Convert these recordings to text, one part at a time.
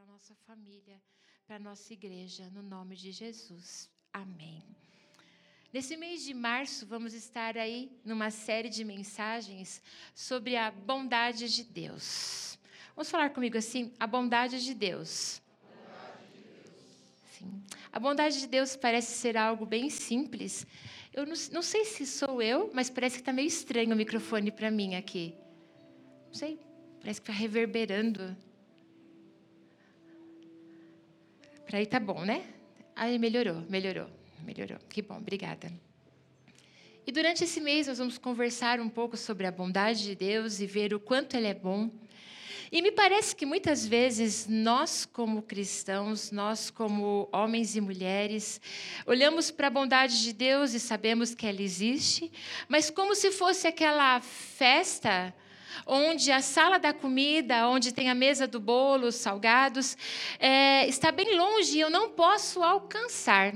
para nossa família, para nossa igreja, no nome de Jesus. Amém. Nesse mês de março, vamos estar aí numa série de mensagens sobre a bondade de Deus. Vamos falar comigo assim: a bondade de Deus. Sim. A bondade de Deus parece ser algo bem simples. Eu não, não sei se sou eu, mas parece que está meio estranho o microfone para mim aqui. Não sei, parece que está reverberando. Para aí tá bom, né? Aí melhorou, melhorou, melhorou. Que bom, obrigada. E durante esse mês nós vamos conversar um pouco sobre a bondade de Deus e ver o quanto Ele é bom. E me parece que muitas vezes nós, como cristãos, nós, como homens e mulheres, olhamos para a bondade de Deus e sabemos que ela existe, mas como se fosse aquela festa onde a sala da comida, onde tem a mesa do bolo, os salgados, é, está bem longe e eu não posso alcançar.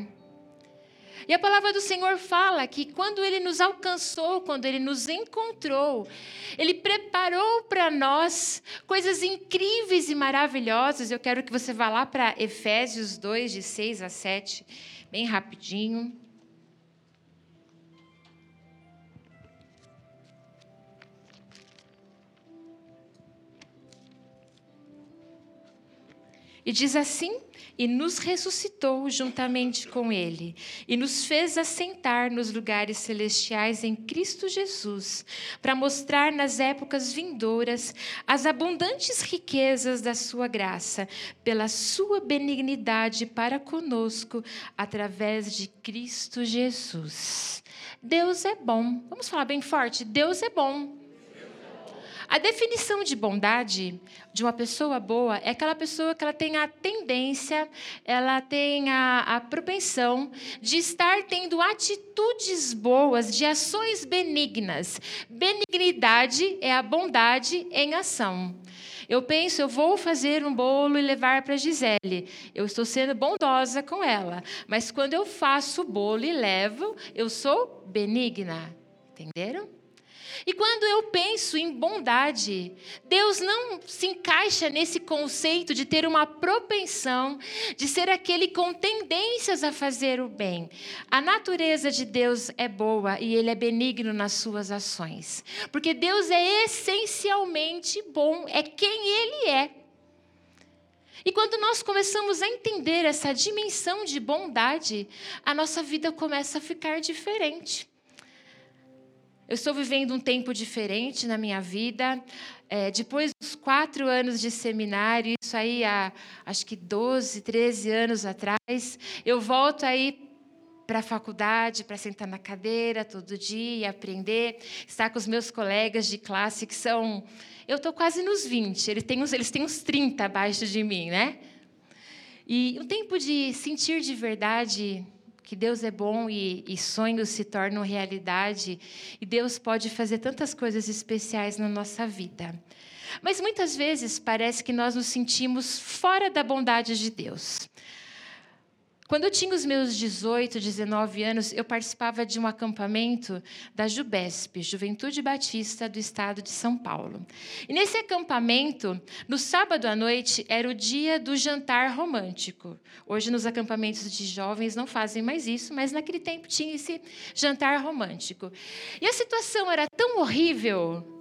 E a palavra do Senhor fala que quando Ele nos alcançou, quando Ele nos encontrou, Ele preparou para nós coisas incríveis e maravilhosas. Eu quero que você vá lá para Efésios 2, de 6 a 7, bem rapidinho. E diz assim: E nos ressuscitou juntamente com Ele, e nos fez assentar nos lugares celestiais em Cristo Jesus, para mostrar nas épocas vindouras as abundantes riquezas da Sua graça, pela Sua benignidade para conosco, através de Cristo Jesus. Deus é bom. Vamos falar bem forte: Deus é bom. A definição de bondade de uma pessoa boa é aquela pessoa que ela tem a tendência, ela tem a, a propensão de estar tendo atitudes boas, de ações benignas. Benignidade é a bondade em ação. Eu penso, eu vou fazer um bolo e levar para Gisele. Eu estou sendo bondosa com ela. Mas quando eu faço o bolo e levo, eu sou benigna. Entenderam? E quando eu penso em bondade, Deus não se encaixa nesse conceito de ter uma propensão, de ser aquele com tendências a fazer o bem. A natureza de Deus é boa e ele é benigno nas suas ações. Porque Deus é essencialmente bom, é quem ele é. E quando nós começamos a entender essa dimensão de bondade, a nossa vida começa a ficar diferente. Eu estou vivendo um tempo diferente na minha vida. É, depois dos quatro anos de seminário, isso aí há acho que 12, 13 anos atrás, eu volto aí para a faculdade, para sentar na cadeira todo dia, aprender, estar com os meus colegas de classe que são. Eu estou quase nos 20, eles têm, uns, eles têm uns 30 abaixo de mim, né? E um tempo de sentir de verdade que Deus é bom e, e, sonhos se tornam realidade e Deus pode fazer tantas coisas especiais na nossa vida. Mas muitas vezes parece que nós nos sentimos fora da bondade de Deus. Quando eu tinha os meus 18, 19 anos, eu participava de um acampamento da JUBESP, Juventude Batista do Estado de São Paulo. E nesse acampamento, no sábado à noite, era o dia do jantar romântico. Hoje, nos acampamentos de jovens, não fazem mais isso, mas naquele tempo tinha esse jantar romântico. E a situação era tão horrível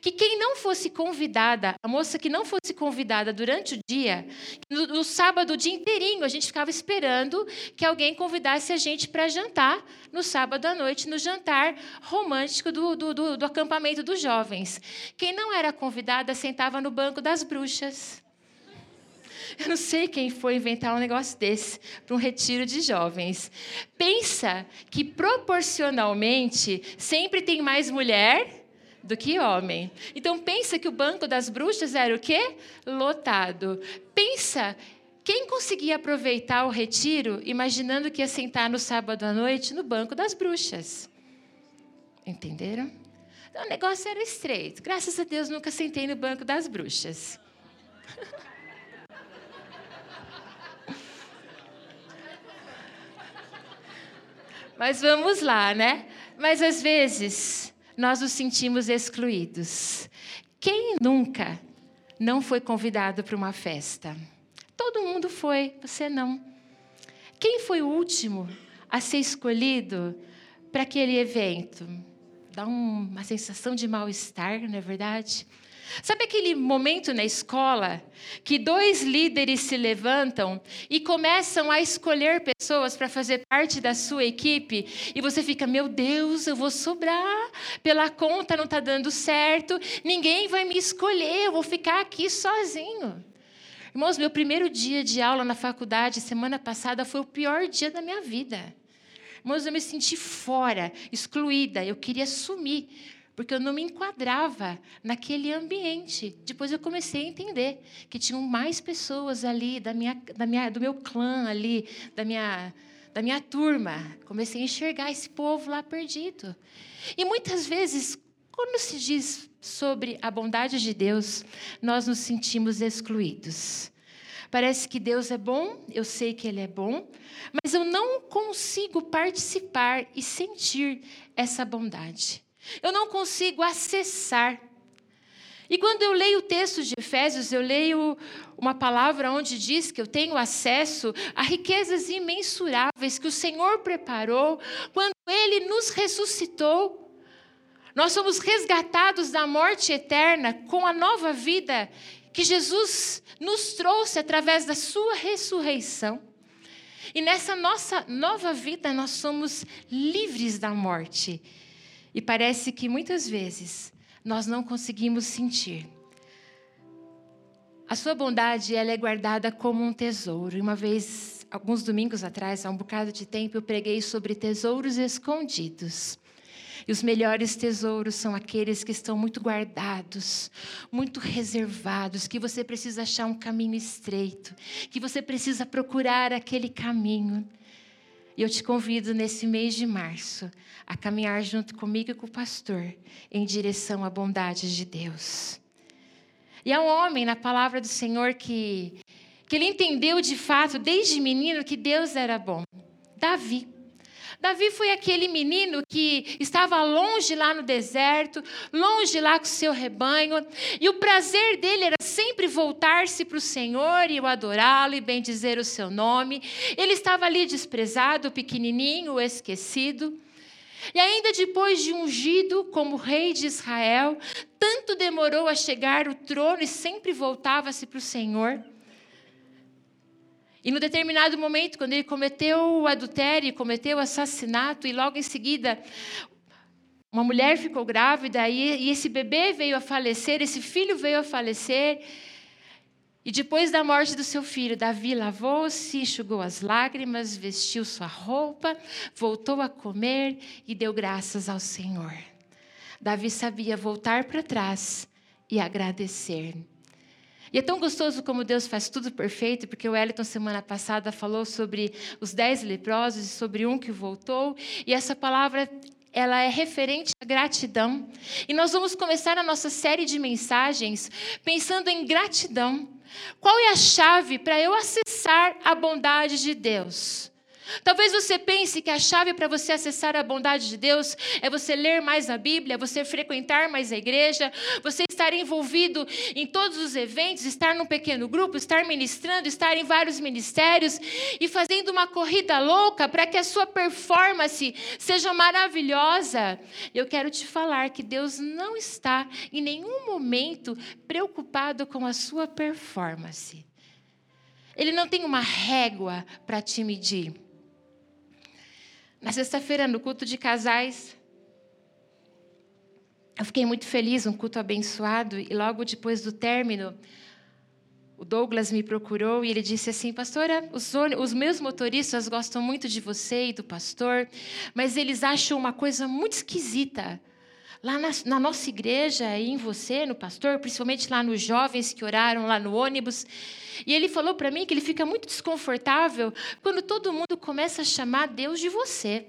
que quem não fosse convidada, a moça que não fosse convidada durante o dia, no, no sábado o dia inteirinho a gente ficava esperando que alguém convidasse a gente para jantar no sábado à noite, no jantar romântico do, do, do, do acampamento dos jovens. Quem não era convidada sentava no banco das bruxas. Eu não sei quem foi inventar um negócio desse para um retiro de jovens. Pensa que proporcionalmente sempre tem mais mulher do que homem. Então pensa que o banco das bruxas era o quê? Lotado. Pensa quem conseguia aproveitar o retiro imaginando que ia sentar no sábado à noite no banco das bruxas. Entenderam? Então, o negócio era estreito. Graças a Deus nunca sentei no banco das bruxas. Mas vamos lá, né? Mas às vezes nós nos sentimos excluídos. Quem nunca não foi convidado para uma festa? Todo mundo foi, você não. Quem foi o último a ser escolhido para aquele evento? Dá uma sensação de mal-estar, não é verdade? Sabe aquele momento na escola que dois líderes se levantam e começam a escolher pessoas para fazer parte da sua equipe? E você fica, meu Deus, eu vou sobrar, pela conta não está dando certo, ninguém vai me escolher, eu vou ficar aqui sozinho. Irmãos, meu primeiro dia de aula na faculdade, semana passada, foi o pior dia da minha vida. Irmãos, eu me senti fora, excluída, eu queria sumir porque eu não me enquadrava naquele ambiente. Depois eu comecei a entender que tinham mais pessoas ali da minha, da minha, do meu clã ali, da minha, da minha turma. Comecei a enxergar esse povo lá perdido. E muitas vezes, quando se diz sobre a bondade de Deus, nós nos sentimos excluídos. Parece que Deus é bom, eu sei que Ele é bom, mas eu não consigo participar e sentir essa bondade. Eu não consigo acessar. E quando eu leio o texto de Efésios, eu leio uma palavra onde diz que eu tenho acesso a riquezas imensuráveis que o Senhor preparou quando Ele nos ressuscitou. Nós somos resgatados da morte eterna com a nova vida que Jesus nos trouxe através da Sua ressurreição. E nessa nossa nova vida, nós somos livres da morte e parece que muitas vezes nós não conseguimos sentir. A sua bondade ela é guardada como um tesouro. E uma vez, alguns domingos atrás, há um bocado de tempo, eu preguei sobre tesouros escondidos. E os melhores tesouros são aqueles que estão muito guardados, muito reservados, que você precisa achar um caminho estreito, que você precisa procurar aquele caminho. E eu te convido nesse mês de março a caminhar junto comigo e com o pastor em direção à bondade de Deus. E há um homem na palavra do Senhor que, que ele entendeu de fato, desde menino, que Deus era bom. Davi. Davi foi aquele menino que estava longe lá no deserto, longe lá com o seu rebanho, e o prazer dele era sempre voltar-se para o Senhor e o adorá-lo e bendizer o seu nome. Ele estava ali desprezado, pequenininho, esquecido. E ainda depois de ungido como rei de Israel, tanto demorou a chegar o trono e sempre voltava-se para o Senhor. E no determinado momento, quando ele cometeu o adultério, cometeu o assassinato, e logo em seguida uma mulher ficou grávida, e, esse bebê veio a falecer, esse filho veio a falecer. E depois da morte do seu filho, Davi lavou-se, enxugou as lágrimas, vestiu sua roupa, voltou a comer e deu graças ao Senhor. Davi sabia voltar para trás e agradecer. E é tão gostoso como Deus faz tudo perfeito, porque o Wellington, semana passada, falou sobre os dez leprosos e sobre um que voltou, e essa palavra ela é referente à gratidão. E nós vamos começar a nossa série de mensagens pensando em gratidão. Qual é a chave para eu acessar a bondade de Deus? Talvez você pense que a chave para você acessar a bondade de Deus é você ler mais a Bíblia, você frequentar mais a igreja, você estar envolvido em todos os eventos, estar num pequeno grupo, estar ministrando, estar em vários ministérios e fazendo uma corrida louca para que a sua performance seja maravilhosa. Eu quero te falar que Deus não está em nenhum momento preocupado com a sua performance. Ele não tem uma régua para te medir. Na sexta-feira, no culto de casais, eu fiquei muito feliz, um culto abençoado, e logo depois do término, o Douglas me procurou e ele disse assim: Pastora, os, os, meus motoristas gostam muito de você e do pastor, mas eles acham uma coisa muito esquisita lá na, na, nossa igreja em você, no pastor, principalmente lá nos jovens que oraram lá no ônibus. E ele falou para mim que ele fica muito desconfortável quando todo mundo começa a chamar Deus de você.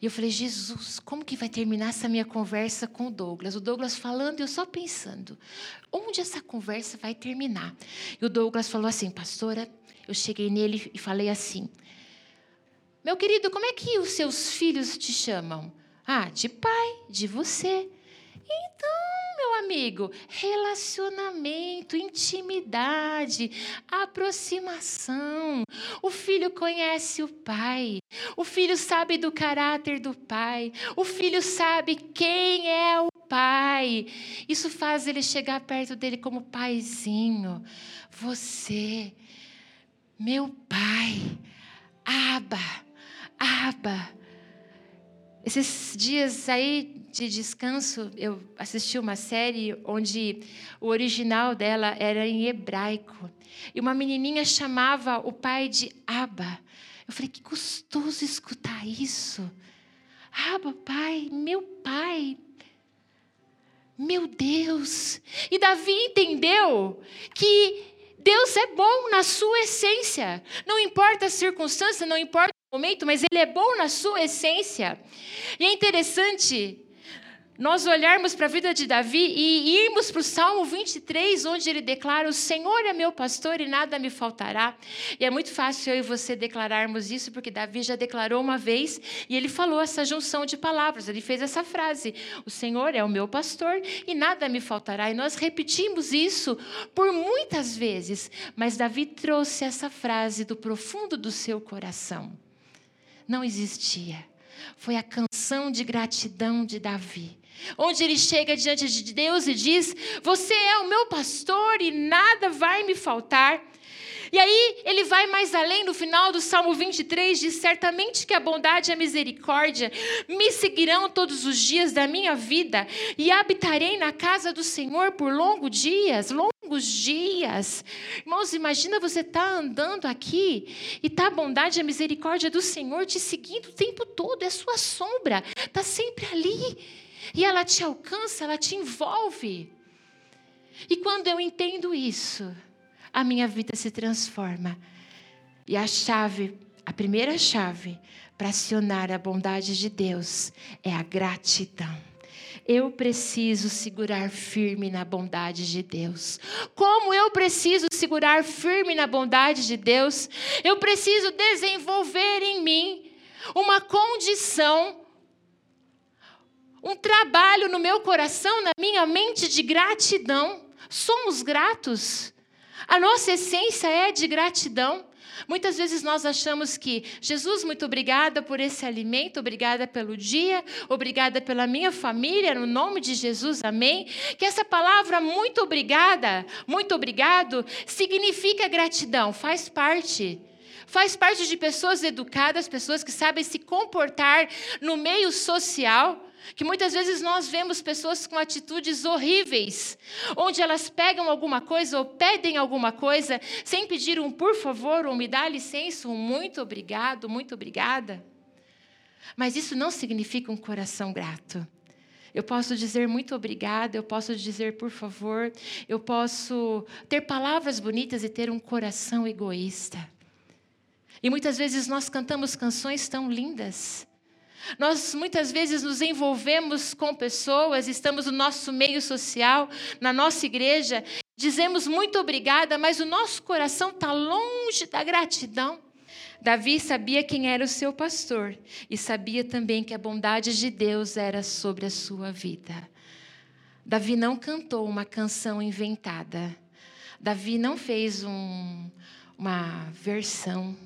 E eu falei, Jesus, como que vai terminar essa minha conversa com o Douglas? O Douglas falando e eu só pensando, onde essa conversa vai terminar? E o Douglas falou assim, pastora, eu cheguei nele e falei assim, meu querido, como é que os seus filhos te chamam? Ah, de pai, de você. Então, meu amigo? Relacionamento, intimidade, aproximação. O filho conhece o pai. O filho sabe do caráter do pai. O filho sabe quem é o pai. Isso faz ele chegar perto dele como paizinho. Você, meu pai, Aba, Aba. Esses dias aí de descanso, eu assisti uma série onde o original dela era em hebraico. E uma menininha chamava o pai de Aba. Eu falei, que gostoso escutar isso. Aba, pai, meu pai. Meu Deus. E Davi entendeu que Deus é bom na sua essência. Não importa a circunstância, não importa momento, mas ele é bom na sua essência. E é interessante nós olharmos para a vida de Davi e irmos para o Salmo 23, onde ele declara: O Senhor é meu pastor e nada me faltará. E é muito fácil eu e você declararmos isso, porque Davi já declarou uma vez e ele falou essa junção de palavras, ele fez essa frase: O Senhor é o meu pastor e nada me faltará. E nós repetimos isso por muitas vezes, mas Davi trouxe essa frase do profundo do seu coração não existia. Foi a canção de gratidão de Davi, onde ele chega diante de Deus e diz: Você é o meu pastor e nada vai me faltar. E aí ele vai mais além, no final do Salmo 23, diz: Certamente que a bondade e a misericórdia me seguirão todos os dias da minha vida, e habitarei na casa do Senhor por longos dias, longos dias. Irmãos, imagina você estar tá andando aqui e tá a bondade e a misericórdia do Senhor te seguindo o tempo todo, é sua sombra, está sempre ali. E ela te alcança, ela te envolve. E quando eu entendo isso, a minha vida se transforma. E a chave, a primeira chave para acionar a bondade de Deus é a gratidão. Eu preciso segurar firme na bondade de Deus. Como eu preciso segurar firme na bondade de Deus? Eu preciso desenvolver em mim uma condição, um trabalho no meu coração, na minha mente de gratidão. Somos gratos. A nossa essência é de gratidão. Muitas vezes nós achamos que, Jesus, muito obrigada por esse alimento, obrigada pelo dia, obrigada pela minha família, no nome de Jesus, amém. Que essa palavra, muito obrigada, muito obrigado, significa gratidão, faz parte. Faz parte de pessoas educadas, pessoas que sabem se comportar no meio social que muitas vezes nós vemos pessoas com atitudes horríveis, onde elas pegam alguma coisa ou pedem alguma coisa sem pedir um por favor ou me dá licença, um muito obrigado, muito obrigada. Mas isso não significa um coração grato. Eu posso dizer muito obrigada, eu posso dizer por favor, eu posso ter palavras bonitas e ter um coração egoísta. E muitas vezes nós cantamos canções tão lindas, nós muitas vezes nos envolvemos com pessoas, estamos no nosso meio social, na nossa igreja, dizemos muito obrigada, mas o nosso coração está longe da gratidão. Davi sabia quem era o seu pastor e sabia também que a bondade de Deus era sobre a sua vida. Davi não cantou uma canção inventada. Davi não fez um, uma versão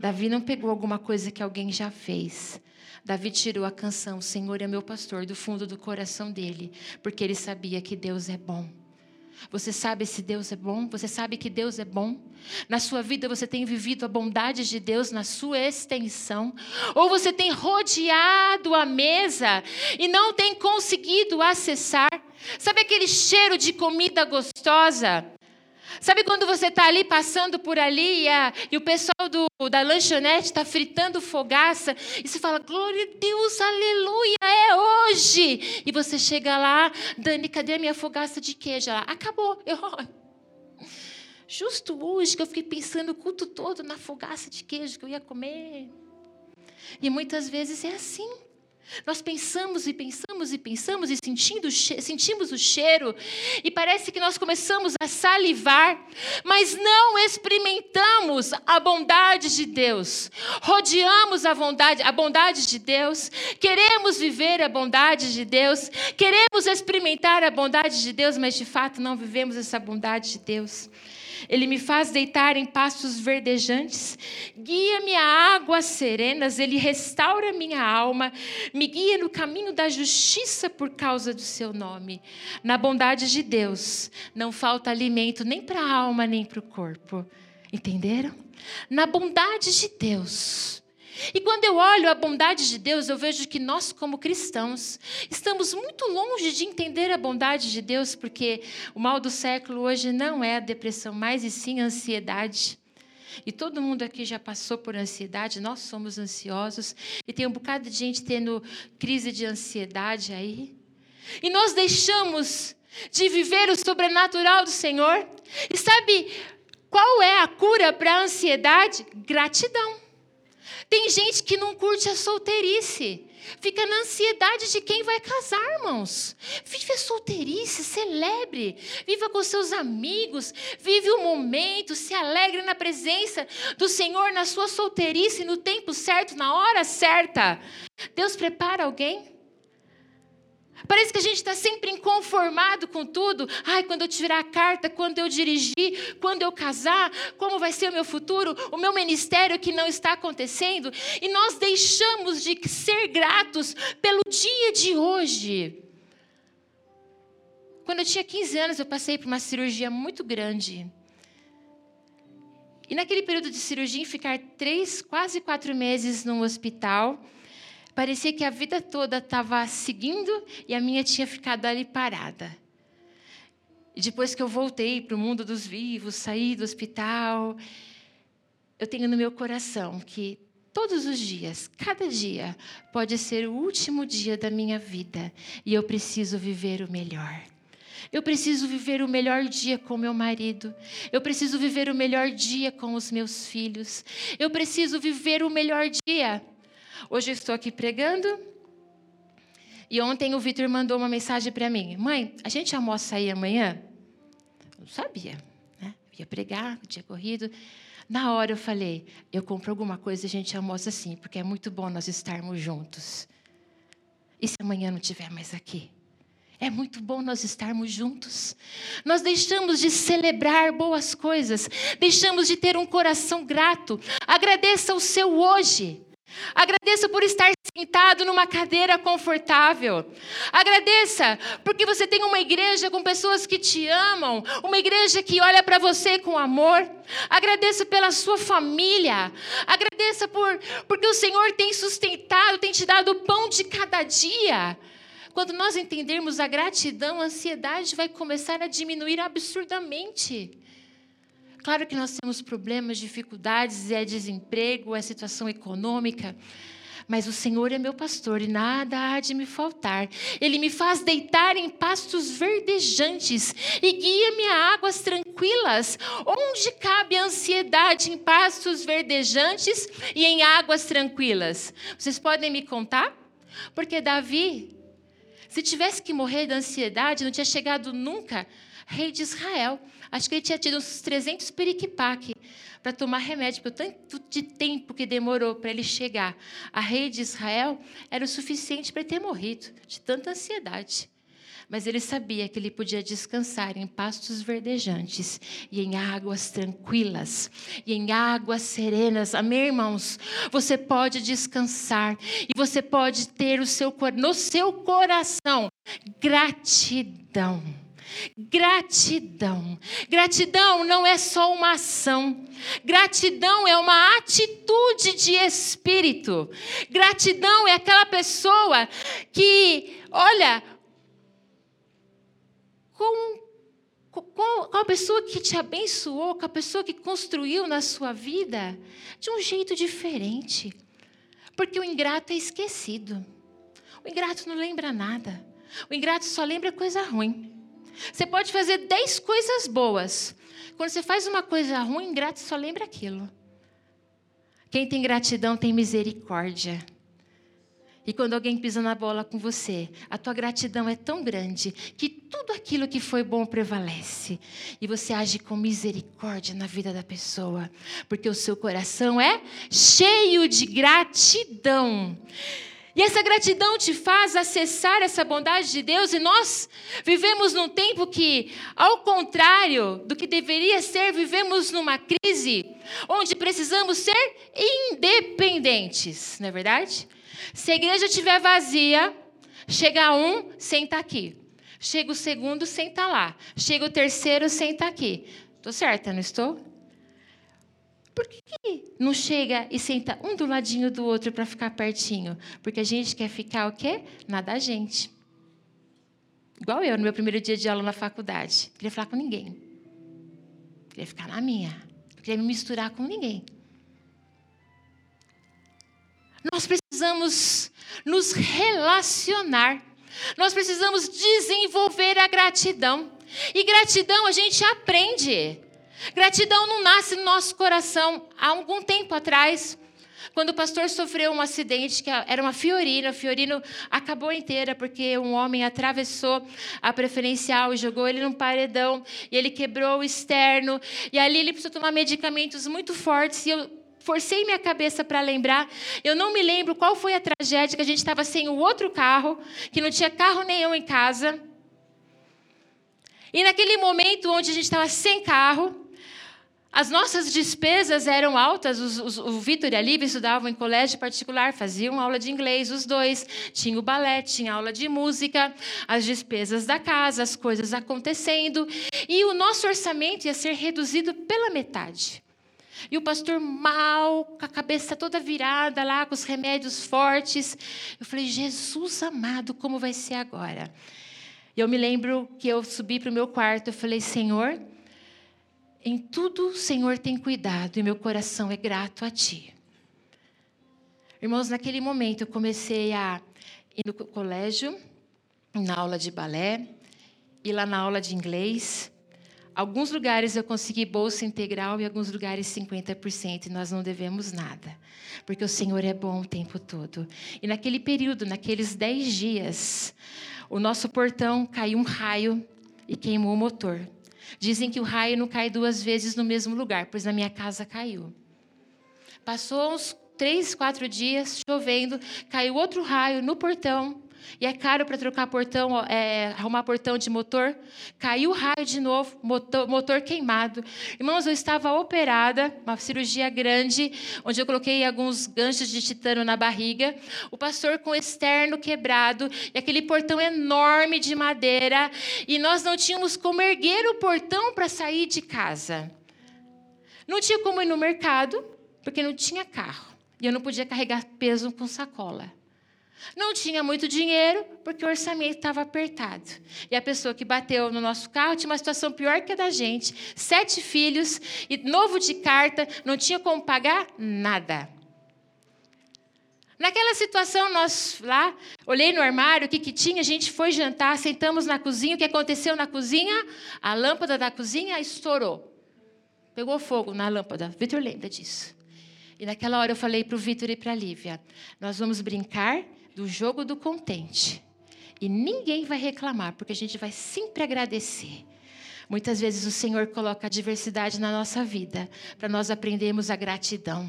Davi não pegou alguma coisa que alguém já fez. Davi tirou a canção Senhor é meu pastor do fundo do coração dele, porque ele sabia que Deus é bom. Você sabe se Deus é bom? Você sabe que Deus é bom? Na sua vida você tem vivido a bondade de Deus na sua extensão? Ou você tem rodeado a mesa e não tem conseguido acessar? Sabe aquele cheiro de comida gostosa? Sabe quando você está ali passando por ali e, a, e o pessoal do, da lanchonete está fritando fogaça e você fala, glória a Deus, aleluia, é hoje. E você chega lá, Dani, cadê a minha fogaça de queijo? Ela, acabou. Eu, justo hoje que eu fiquei pensando o culto todo na fogaça de queijo que eu ia comer. E muitas vezes é assim. Nós pensamos e pensamos e pensamos e sentindo, sentimos o cheiro, e parece que nós começamos a salivar, mas não experimentamos a bondade de Deus. Rodeamos a bondade, a bondade de Deus, queremos viver a bondade de Deus, queremos experimentar a bondade de Deus, mas de fato não vivemos essa bondade de Deus. Ele me faz deitar em pastos verdejantes, guia-me a águas serenas, ele restaura minha alma, me guia no caminho da justiça por causa do seu nome. Na bondade de Deus, não falta alimento nem para a alma, nem para o corpo. Entenderam? Na bondade de Deus e quando eu olho a bondade de Deus, eu vejo que nós, como cristãos, estamos muito longe de entender a bondade de Deus, porque o mal do século hoje não é a depressão, mas e sim a ansiedade. E todo mundo aqui já passou por ansiedade, nós somos ansiosos, e tem um bocado de gente tendo crise de ansiedade aí. E nós deixamos de viver o sobrenatural do Senhor. E sabe qual é a cura para a ansiedade? Gratidão. Tem gente que não curte a solteirice. Fica na ansiedade de quem vai casar, irmãos. Vive a solteirice, celebre. Viva com seus amigos. Vive o momento, se alegre na presença do Senhor, na sua solteirice, no tempo certo, na hora certa. Deus prepara alguém Parece que a gente está sempre inconformado com tudo. Ai, quando eu tirar a carta, quando eu dirigir, quando eu casar, como vai ser o meu futuro, o meu ministério que não está acontecendo. E nós deixamos de ser gratos pelo dia de hoje. Quando eu tinha 15 anos, eu passei por uma cirurgia muito grande. E naquele período de cirurgia, ficar três, quase quatro meses no hospital Parecia que a vida toda estava seguindo e a minha tinha ficado ali parada. E depois que eu voltei para o mundo dos vivos, saí do hospital, eu tenho no meu coração que todos os dias, cada dia, pode ser o último dia da minha vida e eu preciso viver o melhor. Eu preciso viver o melhor dia com meu marido. Eu preciso viver o melhor dia com os meus filhos. Eu preciso viver o melhor dia Hoje eu estou aqui pregando. E ontem o Vitor mandou uma mensagem para mim: Mãe, a gente almoça aí amanhã? Eu não sabia. Né? Eu ia pregar, tinha corrido. Na hora eu falei: Eu compro alguma coisa e a gente almoça assim, porque é muito bom nós estarmos juntos. E se amanhã não estiver mais aqui? É muito bom nós estarmos juntos. Nós deixamos de celebrar boas coisas, deixamos de ter um coração grato. Agradeça o seu hoje. Agradeça por estar sentado numa cadeira confortável. Agradeça porque você tem uma igreja com pessoas que te amam, uma igreja que olha para você com amor. Agradeça pela sua família. Agradeça por porque o Senhor tem sustentado, tem te dado o pão de cada dia. Quando nós entendermos a gratidão, a ansiedade vai começar a diminuir absurdamente. Claro que nós temos problemas, dificuldades, é desemprego, é situação econômica. Mas o Senhor é meu pastor e nada há de me faltar. Ele me faz deitar em pastos verdejantes e guia-me a águas tranquilas. Onde cabe a ansiedade em pastos verdejantes e em águas tranquilas? Vocês podem me contar? Porque Davi, se tivesse que morrer da ansiedade, não tinha chegado nunca rei de Israel. Acho que ele tinha tido uns 300 periquipaque para tomar remédio, pelo tanto de tempo que demorou para ele chegar a rei de Israel, era o suficiente para ter morrido, de tanta ansiedade. Mas ele sabia que ele podia descansar em pastos verdejantes e em águas tranquilas e em águas serenas. Amém, irmãos? Você pode descansar e você pode ter o seu, no seu coração gratidão Gratidão. Gratidão não é só uma ação. Gratidão é uma atitude de espírito. Gratidão é aquela pessoa que, olha, com, com, com a pessoa que te abençoou, com a pessoa que construiu na sua vida, de um jeito diferente. Porque o ingrato é esquecido. O ingrato não lembra nada. O ingrato só lembra coisa ruim. Você pode fazer dez coisas boas. Quando você faz uma coisa ruim, ingrato só lembra aquilo. Quem tem gratidão tem misericórdia. E quando alguém pisa na bola com você, a tua gratidão é tão grande que tudo aquilo que foi bom prevalece. E você age com misericórdia na vida da pessoa, porque o seu coração é cheio de gratidão. E essa gratidão te faz acessar essa bondade de Deus, e nós vivemos num tempo que, ao contrário do que deveria ser, vivemos numa crise onde precisamos ser independentes, não é verdade? Se a igreja estiver vazia, chega um, senta aqui. Chega o segundo, senta lá. Chega o terceiro, senta aqui. Estou certa, não estou? Por que não chega e senta um do ladinho do outro para ficar pertinho? Porque a gente quer ficar o quê? Na da gente. Igual eu, no meu primeiro dia de aula na faculdade. Não queria falar com ninguém. Queria ficar na minha. Não queria me misturar com ninguém. Nós precisamos nos relacionar. Nós precisamos desenvolver a gratidão. E gratidão a gente aprende. Gratidão não nasce no nosso coração. Há algum tempo atrás, quando o pastor sofreu um acidente, que era uma fiorina, o fiorino acabou inteira, porque um homem atravessou a preferencial e jogou ele num paredão, e ele quebrou o externo, e ali ele precisou tomar medicamentos muito fortes, e eu forcei minha cabeça para lembrar. Eu não me lembro qual foi a tragédia que a gente estava sem o outro carro, que não tinha carro nenhum em casa. E naquele momento onde a gente estava sem carro, as nossas despesas eram altas. Os, os, o Vitor e a Lívia estudavam em colégio particular, faziam aula de inglês, os dois. Tinha o balé, tinha aula de música, as despesas da casa, as coisas acontecendo. E o nosso orçamento ia ser reduzido pela metade. E o pastor mal, com a cabeça toda virada lá, com os remédios fortes. Eu falei, Jesus amado, como vai ser agora? E eu me lembro que eu subi para o meu quarto, eu falei, Senhor, em tudo o Senhor tem cuidado e meu coração é grato a Ti. Irmãos, naquele momento eu comecei a ir no colégio, na aula de balé, e lá na aula de inglês. Alguns lugares eu consegui bolsa integral e alguns lugares 50%, e nós não devemos nada, porque o Senhor é bom o tempo todo. E naquele período, naqueles 10 dias, o nosso portão caiu um raio e queimou o motor. Dizem que o raio não cai duas vezes no mesmo lugar, pois na minha casa caiu. Passou uns três, quatro dias chovendo, caiu outro raio no portão e é caro para trocar portão, é, arrumar portão de motor. Caiu o raio de novo, motor, motor queimado. Irmãos, eu estava operada, uma cirurgia grande, onde eu coloquei alguns ganchos de titânio na barriga. O pastor com o externo quebrado e aquele portão enorme de madeira. E nós não tínhamos como erguer o portão para sair de casa. Não tinha como ir no mercado, porque não tinha carro. E eu não podia carregar peso com sacola. Não tinha muito dinheiro, porque o orçamento estava apertado. E a pessoa que bateu no nosso carro tinha uma situação pior que a da gente: sete filhos, e novo de carta, não tinha como pagar nada. Naquela situação, nós lá, olhei no armário, o que, que tinha, a gente foi jantar, sentamos na cozinha, o que aconteceu na cozinha? A lâmpada da cozinha estourou. Pegou fogo na lâmpada. Vitor lembra disso. E naquela hora eu falei para o Vitor e para a Lívia: nós vamos brincar do jogo do contente. E ninguém vai reclamar, porque a gente vai sempre agradecer. Muitas vezes o Senhor coloca a diversidade na nossa vida para nós aprendermos a gratidão.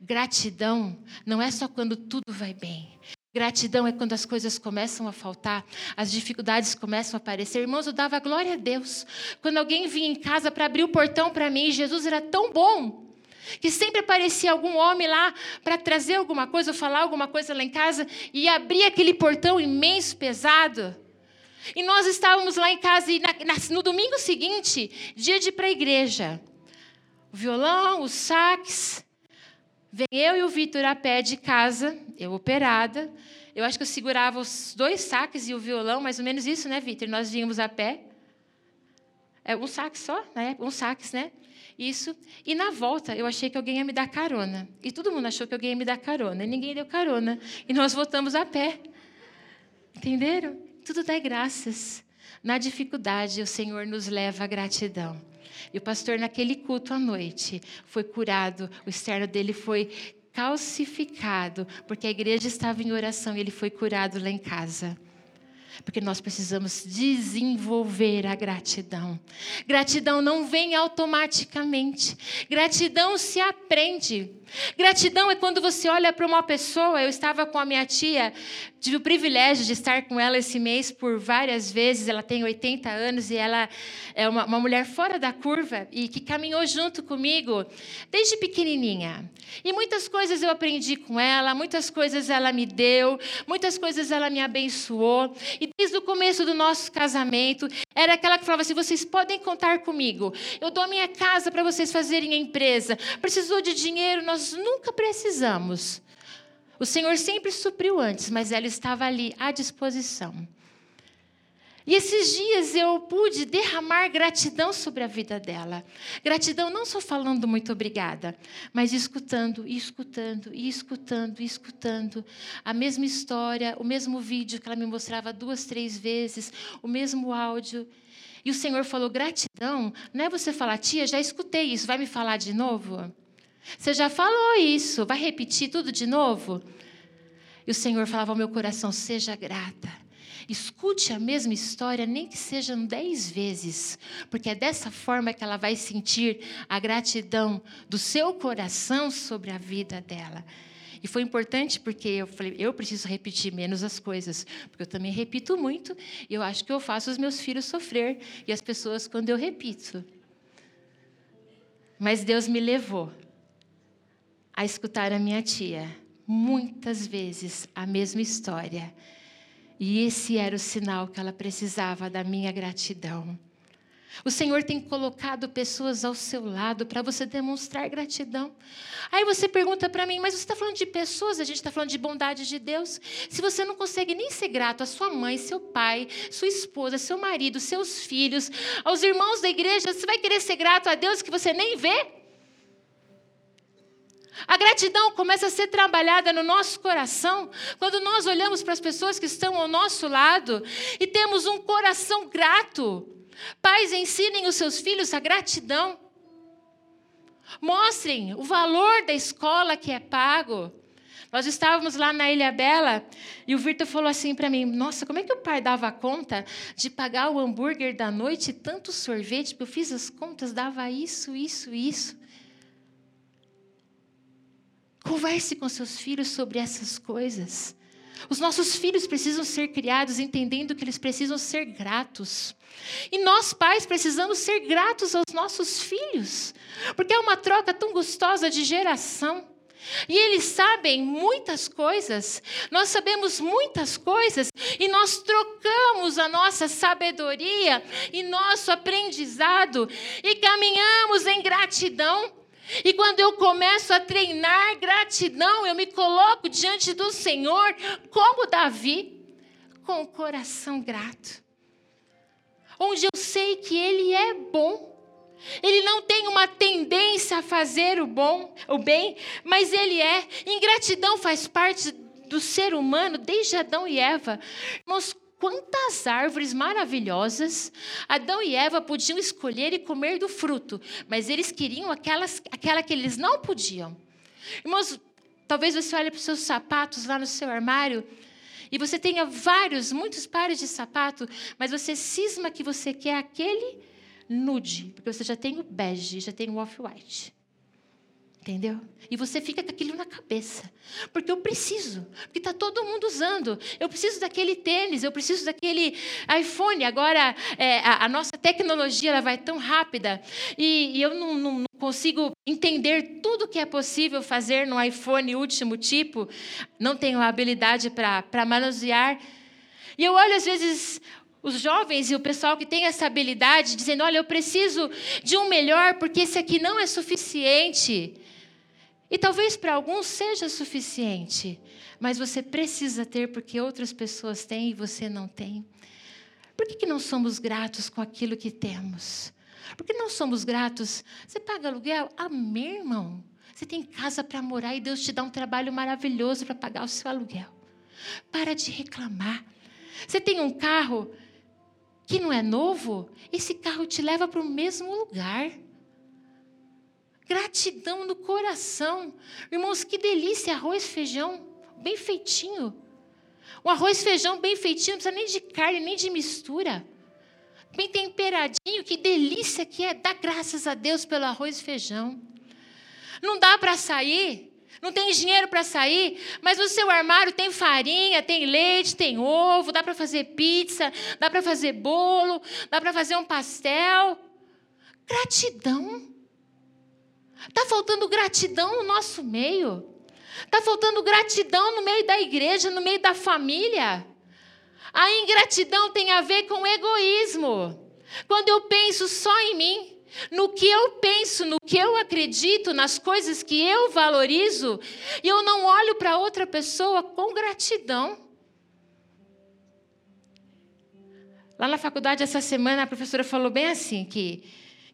Gratidão não é só quando tudo vai bem. Gratidão é quando as coisas começam a faltar, as dificuldades começam a aparecer. Irmãos, eu dava glória a Deus. Quando alguém vinha em casa para abrir o portão para mim, Jesus era tão bom que sempre aparecia algum homem lá para trazer alguma coisa, ou falar alguma coisa lá em casa, e abria aquele portão imenso, pesado. E nós estávamos lá em casa, e na, na, no domingo seguinte, dia de ir para a igreja. O violão, os sax. Vem eu e o Vitor a pé de casa, eu operada. Eu acho que eu segurava os dois saques e o violão, mais ou menos isso, né, Vitor? Nós vínhamos a pé. É um saque só, né? Um saques, né? Isso. E na volta, eu achei que alguém ia me dar carona. E todo mundo achou que alguém ia me dar carona. E ninguém deu carona. E nós voltamos a pé. Entenderam? Tudo dá graças. Na dificuldade, o Senhor nos leva à gratidão. E o pastor, naquele culto à noite, foi curado, o externo dele foi calcificado, porque a igreja estava em oração e ele foi curado lá em casa. Porque nós precisamos desenvolver a gratidão. Gratidão não vem automaticamente. Gratidão se aprende. Gratidão é quando você olha para uma pessoa. Eu estava com a minha tia, tive o privilégio de estar com ela esse mês por várias vezes. Ela tem 80 anos e ela é uma, uma mulher fora da curva e que caminhou junto comigo desde pequenininha. E muitas coisas eu aprendi com ela, muitas coisas ela me deu, muitas coisas ela me abençoou. E desde o começo do nosso casamento, era aquela que falava assim: vocês podem contar comigo. Eu dou a minha casa para vocês fazerem a empresa. Precisou de dinheiro, nós nunca precisamos. O Senhor sempre supriu antes, mas ela estava ali à disposição. E esses dias eu pude derramar gratidão sobre a vida dela. Gratidão não só falando muito obrigada, mas escutando, e escutando, e escutando, e escutando. A mesma história, o mesmo vídeo que ela me mostrava duas, três vezes, o mesmo áudio. E o Senhor falou: gratidão, não é você falar, tia, já escutei isso, vai me falar de novo? Você já falou isso, vai repetir tudo de novo? E o Senhor falava ao meu coração: seja grata. Escute a mesma história, nem que sejam dez vezes, porque é dessa forma que ela vai sentir a gratidão do seu coração sobre a vida dela. E foi importante porque eu falei, eu preciso repetir menos as coisas, porque eu também repito muito e eu acho que eu faço os meus filhos sofrer e as pessoas quando eu repito. Mas Deus me levou a escutar a minha tia muitas vezes a mesma história. E esse era o sinal que ela precisava da minha gratidão. O Senhor tem colocado pessoas ao seu lado para você demonstrar gratidão. Aí você pergunta para mim, mas você está falando de pessoas, a gente está falando de bondade de Deus. Se você não consegue nem ser grato à sua mãe, seu pai, sua esposa, seu marido, seus filhos, aos irmãos da igreja, você vai querer ser grato a Deus que você nem vê? A gratidão começa a ser trabalhada no nosso coração quando nós olhamos para as pessoas que estão ao nosso lado e temos um coração grato. Pais, ensinem os seus filhos a gratidão. Mostrem o valor da escola que é pago. Nós estávamos lá na Ilha Bela e o Virto falou assim para mim: Nossa, como é que o pai dava conta de pagar o hambúrguer da noite e tanto sorvete? Eu fiz as contas, dava isso, isso, isso. Converse com seus filhos sobre essas coisas. Os nossos filhos precisam ser criados entendendo que eles precisam ser gratos. E nós, pais, precisamos ser gratos aos nossos filhos, porque é uma troca tão gostosa de geração. E eles sabem muitas coisas, nós sabemos muitas coisas, e nós trocamos a nossa sabedoria e nosso aprendizado e caminhamos em gratidão. E quando eu começo a treinar gratidão, eu me coloco diante do Senhor como Davi, com o coração grato. Onde eu sei que Ele é bom. Ele não tem uma tendência a fazer o bom, o bem, mas ele é. Ingratidão faz parte do ser humano desde Adão e Eva. Irmãos, quantas árvores maravilhosas Adão e Eva podiam escolher e comer do fruto, mas eles queriam aquelas, aquela que eles não podiam. Irmãos, talvez você olhe para os seus sapatos lá no seu armário e você tenha vários, muitos pares de sapato, mas você cisma que você quer aquele nude, porque você já tem o bege, já tem o off-white. Entendeu? E você fica com aquilo na cabeça. Porque eu preciso. Porque está todo mundo usando. Eu preciso daquele tênis, eu preciso daquele iPhone. Agora, é, a, a, nossa tecnologia ela vai tão rápida. E, e eu não, não, não, consigo entender tudo que é possível fazer no iPhone último tipo. Não tenho a habilidade para manusear. E eu olho, às vezes, os jovens e o pessoal que tem essa habilidade, dizendo: olha, eu preciso de um melhor, porque esse aqui não é suficiente. E talvez para alguns seja suficiente, mas você precisa ter porque outras pessoas têm e você não tem. Por que, que não somos gratos com aquilo que temos? Por que não somos gratos? Você paga aluguel? Amém, irmão. Você tem casa para morar e Deus te dá um trabalho maravilhoso para pagar o seu aluguel. Para de reclamar. Você tem um carro que não é novo? Esse carro te leva para o mesmo lugar. Gratidão no coração. Irmãos, que delícia arroz, feijão, bem feitinho. O arroz, feijão bem feitinho, não precisa nem de carne, nem de mistura. Bem temperadinho, que delícia que é. Dá graças a Deus pelo arroz e feijão. Não dá para sair, não tem dinheiro para sair, mas no seu armário tem farinha, tem leite, tem ovo, dá para fazer pizza, dá para fazer bolo, dá para fazer um pastel. Gratidão. Está faltando gratidão no nosso meio. Está faltando gratidão no meio da igreja, no meio da família. A ingratidão tem a ver com egoísmo. Quando eu penso só em mim, no que eu penso, no que eu acredito, nas coisas que eu valorizo, e eu não olho para outra pessoa com gratidão. Lá na faculdade, essa semana, a professora falou bem assim: que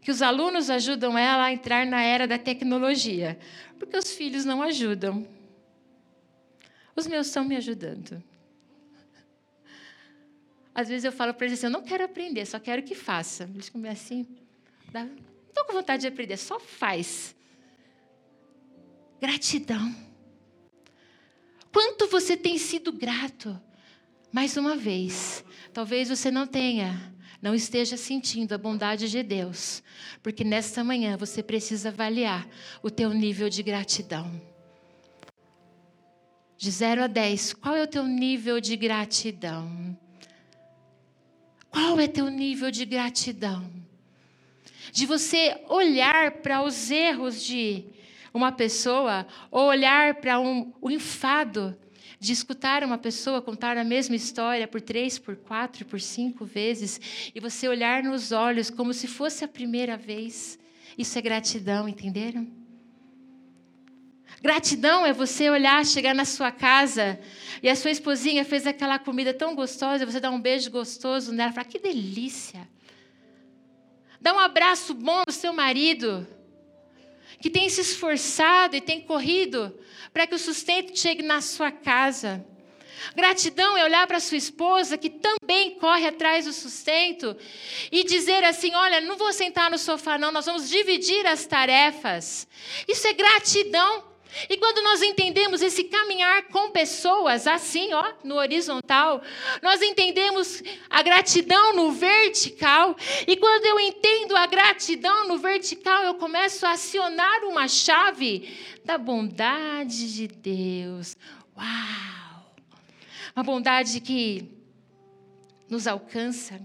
que os alunos ajudam ela a entrar na era da tecnologia, porque os filhos não ajudam. Os meus estão me ajudando. Às vezes eu falo para eles assim: eu não quero aprender, só quero que faça. Eles comem assim, não estou com vontade de aprender, só faz. Gratidão. Quanto você tem sido grato? Mais uma vez, talvez você não tenha não esteja sentindo a bondade de Deus, porque nesta manhã você precisa avaliar o teu nível de gratidão. De 0 a 10, qual é o teu nível de gratidão? Qual é teu nível de gratidão? De você olhar para os erros de uma pessoa, ou olhar para um, o enfado de escutar uma pessoa contar a mesma história por três, por quatro, por cinco vezes, e você olhar nos olhos como se fosse a primeira vez. Isso é gratidão, entenderam? Gratidão é você olhar, chegar na sua casa e a sua esposinha fez aquela comida tão gostosa, você dá um beijo gostoso nela, fala: que delícia. Dá um abraço bom no seu marido, que tem se esforçado e tem corrido para que o sustento chegue na sua casa. Gratidão é olhar para sua esposa, que também corre atrás do sustento, e dizer assim: Olha, não vou sentar no sofá, não, nós vamos dividir as tarefas. Isso é gratidão. E quando nós entendemos esse caminhar com pessoas assim, ó, no horizontal, nós entendemos a gratidão no vertical. E quando eu entendo a gratidão no vertical, eu começo a acionar uma chave da bondade de Deus. Uau! Uma bondade que nos alcança.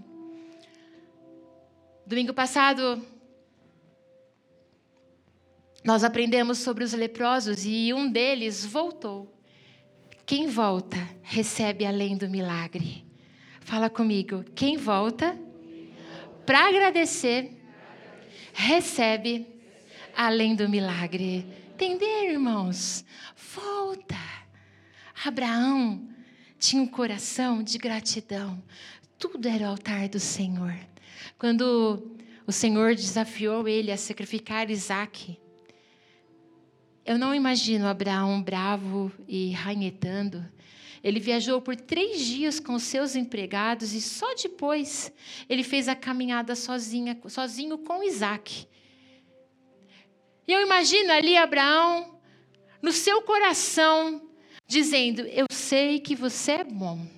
Domingo passado, nós aprendemos sobre os leprosos e um deles voltou. Quem volta recebe além do milagre. Fala comigo. Quem volta para agradecer recebe além do milagre. Entender, irmãos? Volta. Abraão tinha um coração de gratidão. Tudo era o altar do Senhor. Quando o Senhor desafiou ele a sacrificar Isaque, eu não imagino Abraão bravo e ranhetando. Ele viajou por três dias com seus empregados e só depois ele fez a caminhada sozinha, sozinho com Isaac. E eu imagino ali Abraão, no seu coração, dizendo: Eu sei que você é bom.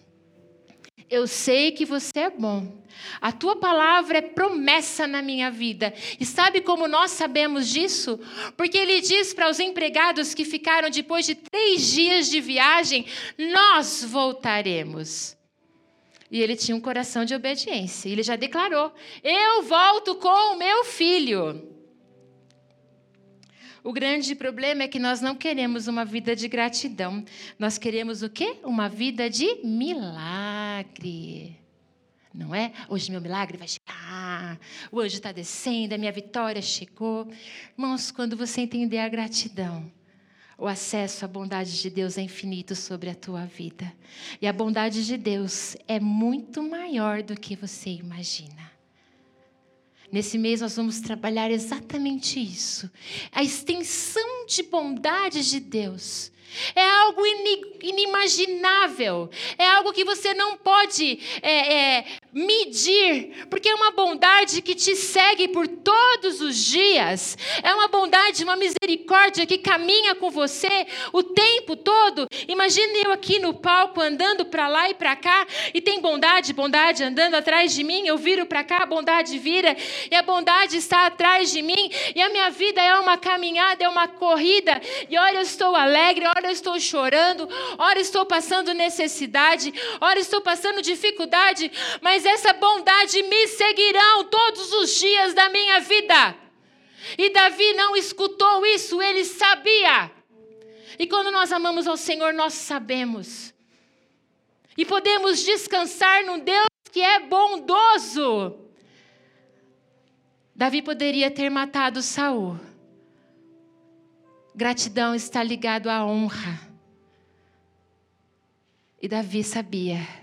Eu sei que você é bom. A tua palavra é promessa na minha vida. E sabe como nós sabemos disso? Porque ele diz para os empregados que ficaram depois de três dias de viagem: Nós voltaremos. E ele tinha um coração de obediência. Ele já declarou: Eu volto com o meu filho. O grande problema é que nós não queremos uma vida de gratidão. Nós queremos o quê? Uma vida de milagre. Não é? Hoje meu milagre vai chegar. O anjo está descendo, a minha vitória chegou. Irmãos, quando você entender a gratidão, o acesso à bondade de Deus é infinito sobre a tua vida. E a bondade de Deus é muito maior do que você imagina. Nesse mês nós vamos trabalhar exatamente isso. A extensão de bondade de Deus. É algo inimaginável. É algo que você não pode é, é, medir, porque é uma bondade que te segue por todos os dias, é uma bondade, uma misericórdia que caminha com você o tempo todo. Imagine eu aqui no palco andando para lá e para cá e tem bondade, bondade andando atrás de mim, eu viro para cá, a bondade vira e a bondade está atrás de mim e a minha vida é uma caminhada, é uma corrida e ora eu estou alegre, ora eu estou chorando, ora estou passando necessidade, ora estou passando dificuldade, mas essa bondade me seguirão todos os dias da minha vida. E Davi não escutou isso, ele sabia. E quando nós amamos ao Senhor, nós sabemos. E podemos descansar num Deus que é bondoso. Davi poderia ter matado Saul. Gratidão está ligado à honra. E Davi sabia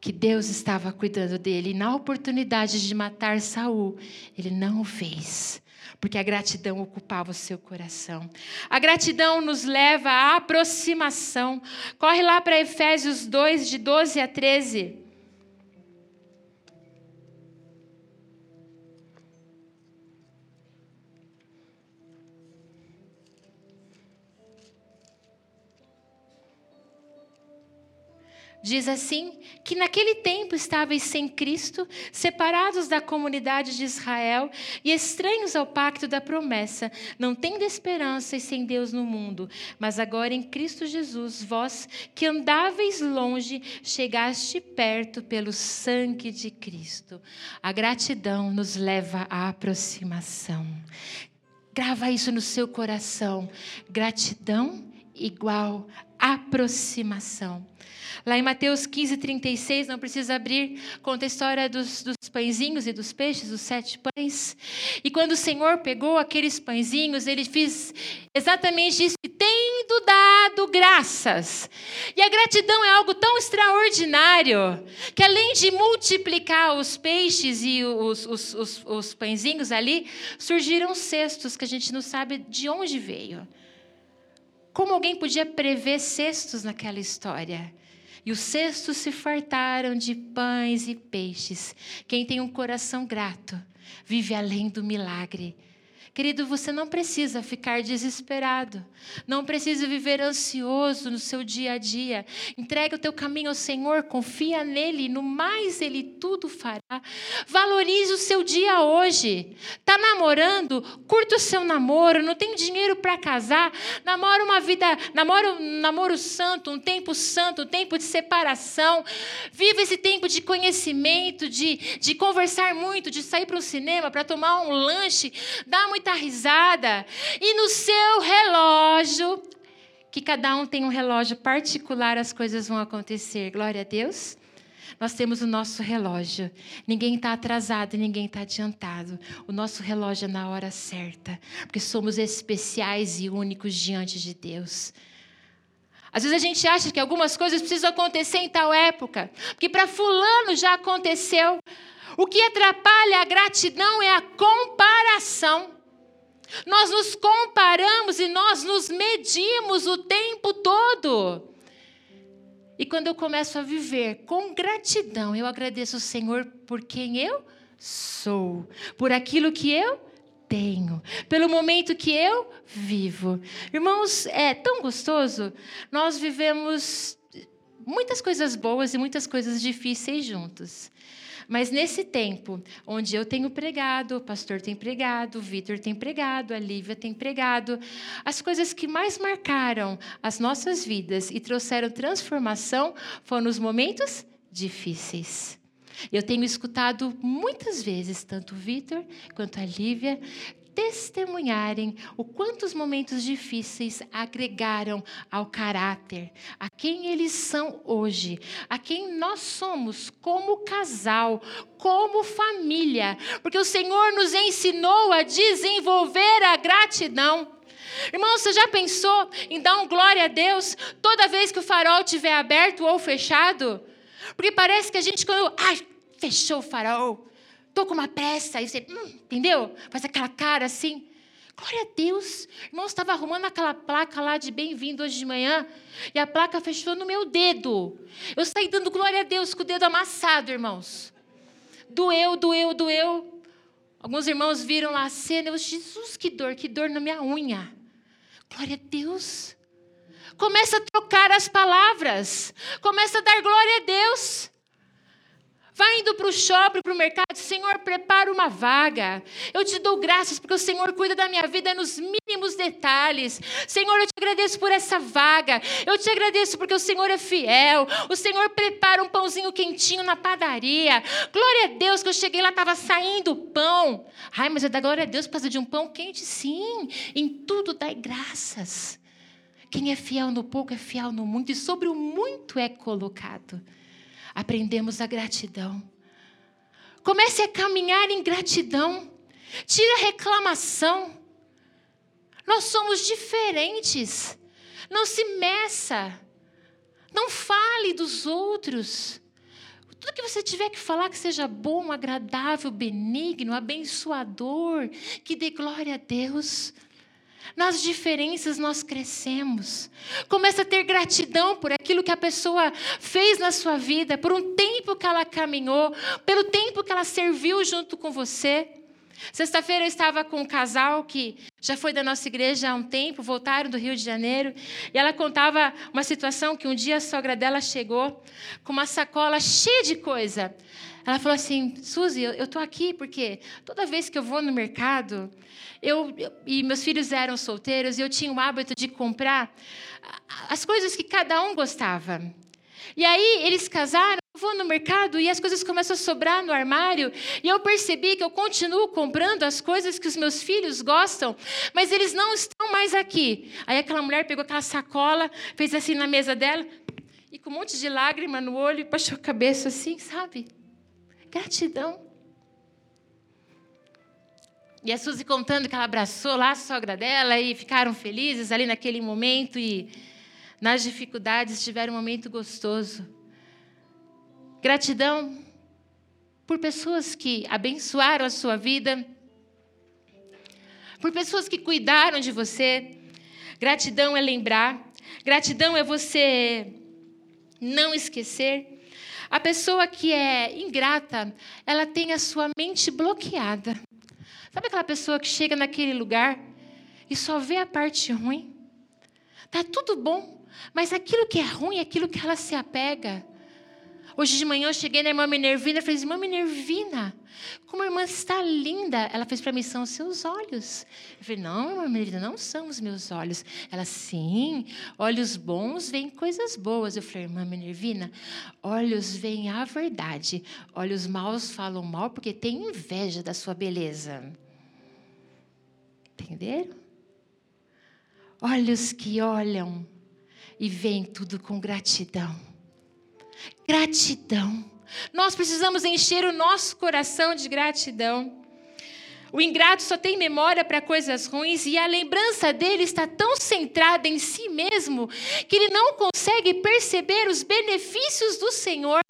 que Deus estava cuidando dele. E na oportunidade de matar Saul, ele não o fez, porque a gratidão ocupava o seu coração. A gratidão nos leva à aproximação. Corre lá para Efésios 2, de 12 a 13. Diz assim: que naquele tempo estáveis sem Cristo, separados da comunidade de Israel e estranhos ao pacto da promessa, não tendo esperança e sem Deus no mundo. Mas agora em Cristo Jesus, vós que andáveis longe, chegaste perto pelo sangue de Cristo. A gratidão nos leva à aproximação. Grava isso no seu coração. Gratidão igual aproximação. Lá em Mateus 15, 36, não precisa abrir, conta a história dos, dos pãezinhos e dos peixes, os sete pães. E quando o Senhor pegou aqueles pãezinhos, ele fez exatamente isso, tendo dado graças. E a gratidão é algo tão extraordinário, que além de multiplicar os peixes e os, os, os, os pãezinhos ali, surgiram cestos que a gente não sabe de onde veio. Como alguém podia prever cestos naquela história? E os cestos se fartaram de pães e peixes. Quem tem um coração grato vive além do milagre. Querido, você não precisa ficar desesperado, não precisa viver ansioso no seu dia a dia. Entrega o teu caminho ao Senhor, confia nele, no mais ele tudo fará. Valorize o seu dia hoje. Tá namorando? Curta o seu namoro, não tem dinheiro para casar? Namora uma vida, namora um namoro santo, um tempo santo, um tempo de separação. Viva esse tempo de conhecimento, de, de conversar muito, de sair para um cinema, para tomar um lanche, dá muita muita risada. E no seu relógio, que cada um tem um relógio particular, as coisas vão acontecer. Glória a Deus. Nós temos o nosso relógio. Ninguém está atrasado, ninguém está adiantado. O nosso relógio é na hora certa, porque somos especiais e únicos diante de Deus. Às vezes a gente acha que algumas coisas precisam acontecer em tal época, porque para Fulano já aconteceu. O que atrapalha a gratidão é a comparação. Nós nos comparamos e nós nos medimos o tempo todo. E quando eu começo a viver com gratidão, eu agradeço o Senhor por quem eu sou, por aquilo que eu tenho, pelo momento que eu vivo. Irmãos, é tão gostoso. Nós vivemos muitas coisas boas e muitas coisas difíceis juntos. Mas nesse tempo, onde eu tenho pregado, o pastor tem pregado, o Vitor tem pregado, a Lívia tem pregado, as coisas que mais marcaram as nossas vidas e trouxeram transformação foram os momentos difíceis. Eu tenho escutado muitas vezes, tanto o Vitor quanto a Lívia, testemunharem o quanto os momentos difíceis agregaram ao caráter, a quem eles são hoje, a quem nós somos como casal, como família, porque o Senhor nos ensinou a desenvolver a gratidão. Irmão, você já pensou em dar um glória a Deus toda vez que o farol estiver aberto ou fechado? Porque parece que a gente, quando. Ai, fechou o farol. Estou com uma pressa. Aí você, hum, entendeu? Faz aquela cara assim. Glória a Deus. Irmão, estava arrumando aquela placa lá de bem-vindo hoje de manhã e a placa fechou no meu dedo. Eu saí dando glória a Deus com o dedo amassado, irmãos. Doeu, doeu, doeu. Alguns irmãos viram lá a cena. Eu, Jesus, que dor, que dor na minha unha. Glória a Deus. Começa a trocar as palavras. Começa a dar glória a Deus. Vai indo para o shopping, para o mercado, Senhor, prepara uma vaga. Eu te dou graças porque o Senhor cuida da minha vida nos mínimos detalhes. Senhor, eu te agradeço por essa vaga. Eu te agradeço porque o Senhor é fiel. O Senhor prepara um pãozinho quentinho na padaria. Glória a Deus que eu cheguei lá, estava saindo pão. Ai, mas é da glória a Deus por de um pão quente? Sim, em tudo dai graças. Quem é fiel no pouco é fiel no muito, e sobre o muito é colocado aprendemos a gratidão. Comece a caminhar em gratidão. Tira a reclamação. Nós somos diferentes. Não se meça. Não fale dos outros. Tudo que você tiver que falar que seja bom, agradável, benigno, abençoador, que dê glória a Deus. Nas diferenças nós crescemos. Começa a ter gratidão por aquilo que a pessoa fez na sua vida, por um tempo que ela caminhou, pelo tempo que ela serviu junto com você. Sexta-feira eu estava com um casal que já foi da nossa igreja há um tempo, voltaram do Rio de Janeiro, e ela contava uma situação que um dia a sogra dela chegou com uma sacola cheia de coisa. Ela falou assim: Suzy, eu estou aqui porque toda vez que eu vou no mercado, eu, eu, e meus filhos eram solteiros, e eu tinha o hábito de comprar as coisas que cada um gostava. E aí eles casaram, vou no mercado e as coisas começam a sobrar no armário, e eu percebi que eu continuo comprando as coisas que os meus filhos gostam, mas eles não estão mais aqui. Aí aquela mulher pegou aquela sacola, fez assim na mesa dela, e com um monte de lágrima no olho, baixou a cabeça assim, sabe? Gratidão. E a Suzy contando que ela abraçou lá a sogra dela e ficaram felizes ali naquele momento e nas dificuldades tiveram um momento gostoso. Gratidão por pessoas que abençoaram a sua vida, por pessoas que cuidaram de você. Gratidão é lembrar, gratidão é você não esquecer. A pessoa que é ingrata, ela tem a sua mente bloqueada. Sabe aquela pessoa que chega naquele lugar e só vê a parte ruim? Tá tudo bom, mas aquilo que é ruim aquilo que ela se apega. Hoje de manhã eu cheguei na irmã Minervina e falei: Irmã Minervina, como a irmã está linda. Ela fez para mim: São os seus olhos. Eu falei: Não, irmã Minervina, não são os meus olhos. Ela, sim, olhos bons veem coisas boas. Eu falei: Irmã Minervina, olhos veem a verdade. Olhos maus falam mal porque têm inveja da sua beleza. Entenderam? Olhos que olham e veem tudo com gratidão. Gratidão. Nós precisamos encher o nosso coração de gratidão. O ingrato só tem memória para coisas ruins e a lembrança dele está tão centrada em si mesmo que ele não consegue perceber os benefícios do Senhor.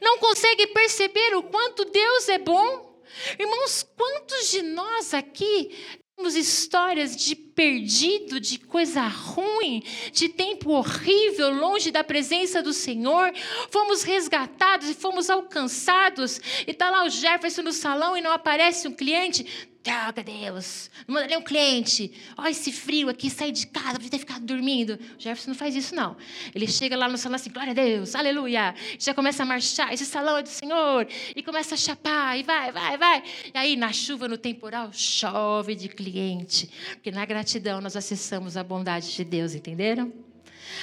Não consegue perceber o quanto Deus é bom. Irmãos, quantos de nós aqui temos histórias de perdido, de coisa ruim, de tempo horrível, longe da presença do Senhor. Fomos resgatados e fomos alcançados. E está lá o Jefferson no salão e não aparece um cliente. Droga, Deus, não manda nem um cliente. Olha esse frio aqui, sai de casa, podia ter ficado dormindo. O Jefferson não faz isso, não. Ele chega lá no salão assim, glória a Deus, aleluia. Já começa a marchar, esse salão é do Senhor. E começa a chapar, e vai, vai, vai. E aí, na chuva, no temporal, chove de cliente. Porque na gratidão nós acessamos a bondade de Deus, entenderam?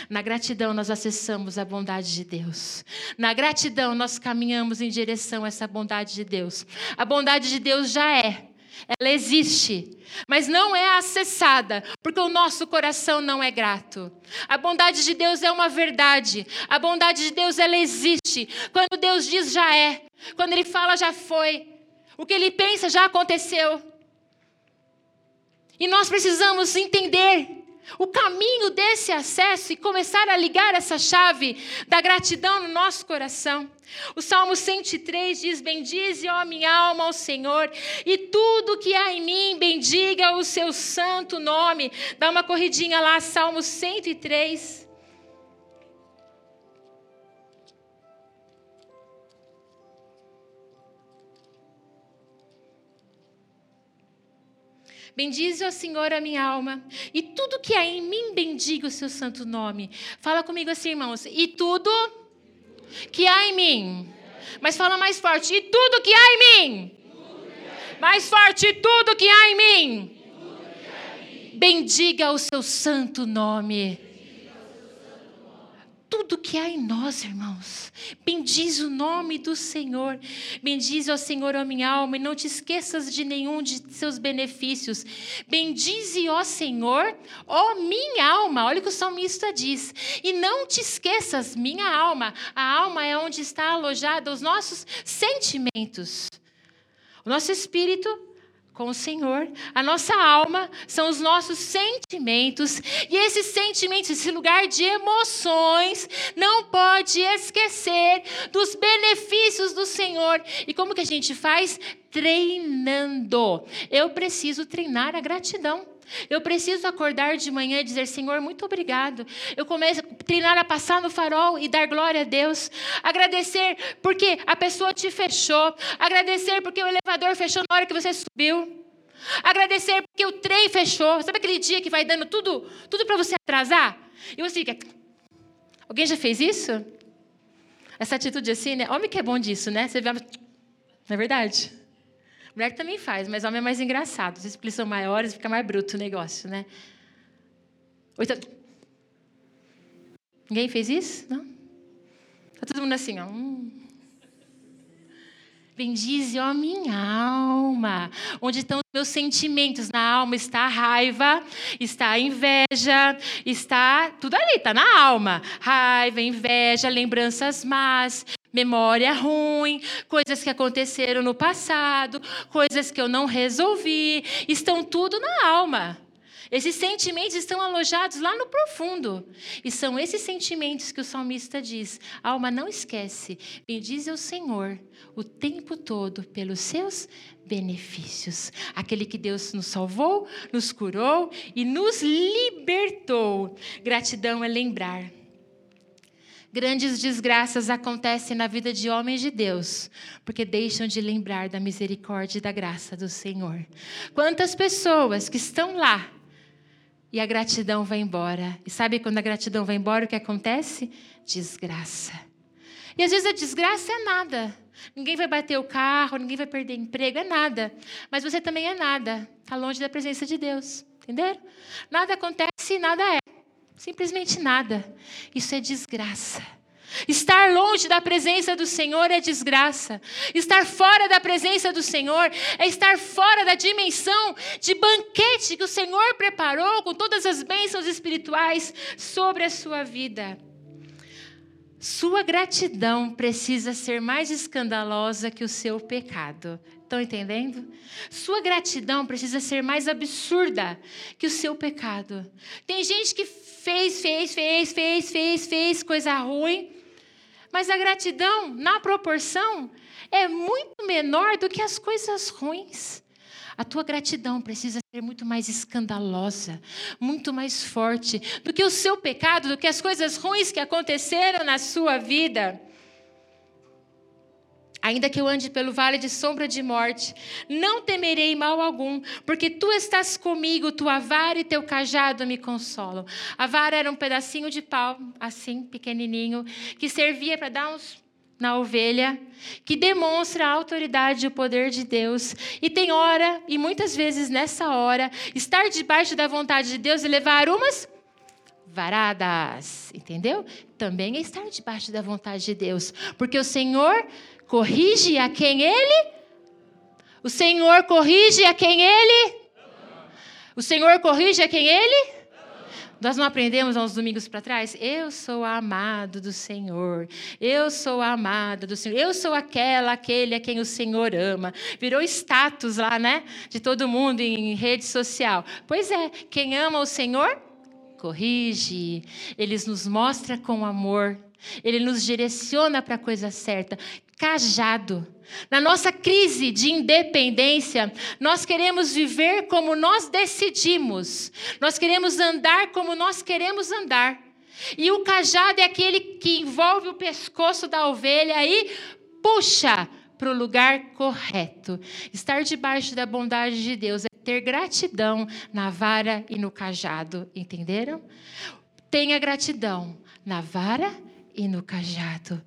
Na gratidão, nós acessamos a bondade de Deus. Na gratidão, nós caminhamos em direção a essa bondade de Deus. A bondade de Deus já é ela existe, mas não é acessada, porque o nosso coração não é grato. A bondade de Deus é uma verdade. A bondade de Deus ela existe. Quando Deus diz já é, quando ele fala já foi. O que ele pensa já aconteceu. E nós precisamos entender o caminho desse acesso e começar a ligar essa chave da gratidão no nosso coração. O Salmo 103 diz: Bendize, ó minha alma, ao Senhor, e tudo que há em mim, bendiga o seu santo nome. Dá uma corridinha lá, Salmo 103. Bendize, ó Senhor, a minha alma, e tudo que há em mim bendiga o seu santo nome. Fala comigo assim, irmãos. E tudo que há em mim. Mas fala mais forte. E tudo que há em mim. Mais forte. E tudo que há em mim. Bendiga o seu santo nome tudo que há em nós, irmãos. Bendiz o nome do Senhor. Bendize ao Senhor a minha alma e não te esqueças de nenhum de seus benefícios. Bendize, ó Senhor, ó minha alma. Olha o que o salmista diz. E não te esqueças, minha alma. A alma é onde está alojada os nossos sentimentos. O nosso espírito com o Senhor. A nossa alma são os nossos sentimentos. E esses sentimentos, esse lugar de emoções, não pode esquecer dos benefícios do Senhor. E como que a gente faz? Treinando. Eu preciso treinar a gratidão. Eu preciso acordar de manhã e dizer: Senhor, muito obrigado. Eu começo a treinar a passar no farol e dar glória a Deus. Agradecer porque a pessoa te fechou. Agradecer porque o elevador fechou na hora que você subiu. Agradecer porque o trem fechou. Sabe aquele dia que vai dando tudo, tudo para você atrasar? E você fica. Alguém já fez isso? Essa atitude assim, né? Homem que é bom disso, né? Você vê. Não é verdade? Mulher também faz, mas homem é mais engraçado. Os espíritos são maiores, fica mais bruto o negócio, né? Então... Ninguém fez isso? Não? Tá todo mundo assim, ó. Hum. Bendize, ó minha alma. Onde estão os meus sentimentos? Na alma está a raiva, está a inveja, está tudo ali, está na alma. Raiva, inveja, lembranças más, memória ruim, coisas que aconteceram no passado, coisas que eu não resolvi, estão tudo na alma. Esses sentimentos estão alojados lá no profundo. E são esses sentimentos que o salmista diz: alma, não esquece, bendize ao Senhor o tempo todo pelos seus benefícios. Aquele que Deus nos salvou, nos curou e nos libertou. Gratidão é lembrar Grandes desgraças acontecem na vida de homens de Deus, porque deixam de lembrar da misericórdia e da graça do Senhor. Quantas pessoas que estão lá e a gratidão vai embora. E sabe quando a gratidão vai embora, o que acontece? Desgraça. E às vezes a desgraça é nada. Ninguém vai bater o carro, ninguém vai perder emprego, é nada. Mas você também é nada. Está longe da presença de Deus. Entenderam? Nada acontece e nada é. Simplesmente nada. Isso é desgraça. Estar longe da presença do Senhor é desgraça. Estar fora da presença do Senhor é estar fora da dimensão de banquete que o Senhor preparou com todas as bênçãos espirituais sobre a sua vida. Sua gratidão precisa ser mais escandalosa que o seu pecado. Estão entendendo? Sua gratidão precisa ser mais absurda que o seu pecado. Tem gente que fez, fez, fez, fez, fez, fez coisa ruim, mas a gratidão, na proporção, é muito menor do que as coisas ruins. A tua gratidão precisa ser muito mais escandalosa, muito mais forte do que o seu pecado, do que as coisas ruins que aconteceram na sua vida. Ainda que eu ande pelo vale de sombra de morte, não temerei mal algum, porque tu estás comigo, tua vara e teu cajado me consolam. A vara era um pedacinho de pau, assim, pequenininho, que servia para dar uns na ovelha, que demonstra a autoridade e o poder de Deus. E tem hora, e muitas vezes nessa hora, estar debaixo da vontade de Deus e levar umas varadas, entendeu? Também é estar debaixo da vontade de Deus, porque o Senhor corrige a quem ele O Senhor corrige a quem ele O Senhor corrige a quem ele nós não aprendemos há uns domingos para trás? Eu sou amado do Senhor. Eu sou amada do Senhor. Eu sou aquela, aquele a quem o Senhor ama. Virou status lá, né? De todo mundo em rede social. Pois é, quem ama o Senhor, corrige, ele nos mostra com amor, ele nos direciona para a coisa certa. Cajado. Na nossa crise de independência, nós queremos viver como nós decidimos, nós queremos andar como nós queremos andar. E o cajado é aquele que envolve o pescoço da ovelha e puxa para o lugar correto. Estar debaixo da bondade de Deus é ter gratidão na vara e no cajado, entenderam? Tenha gratidão na vara e no cajado.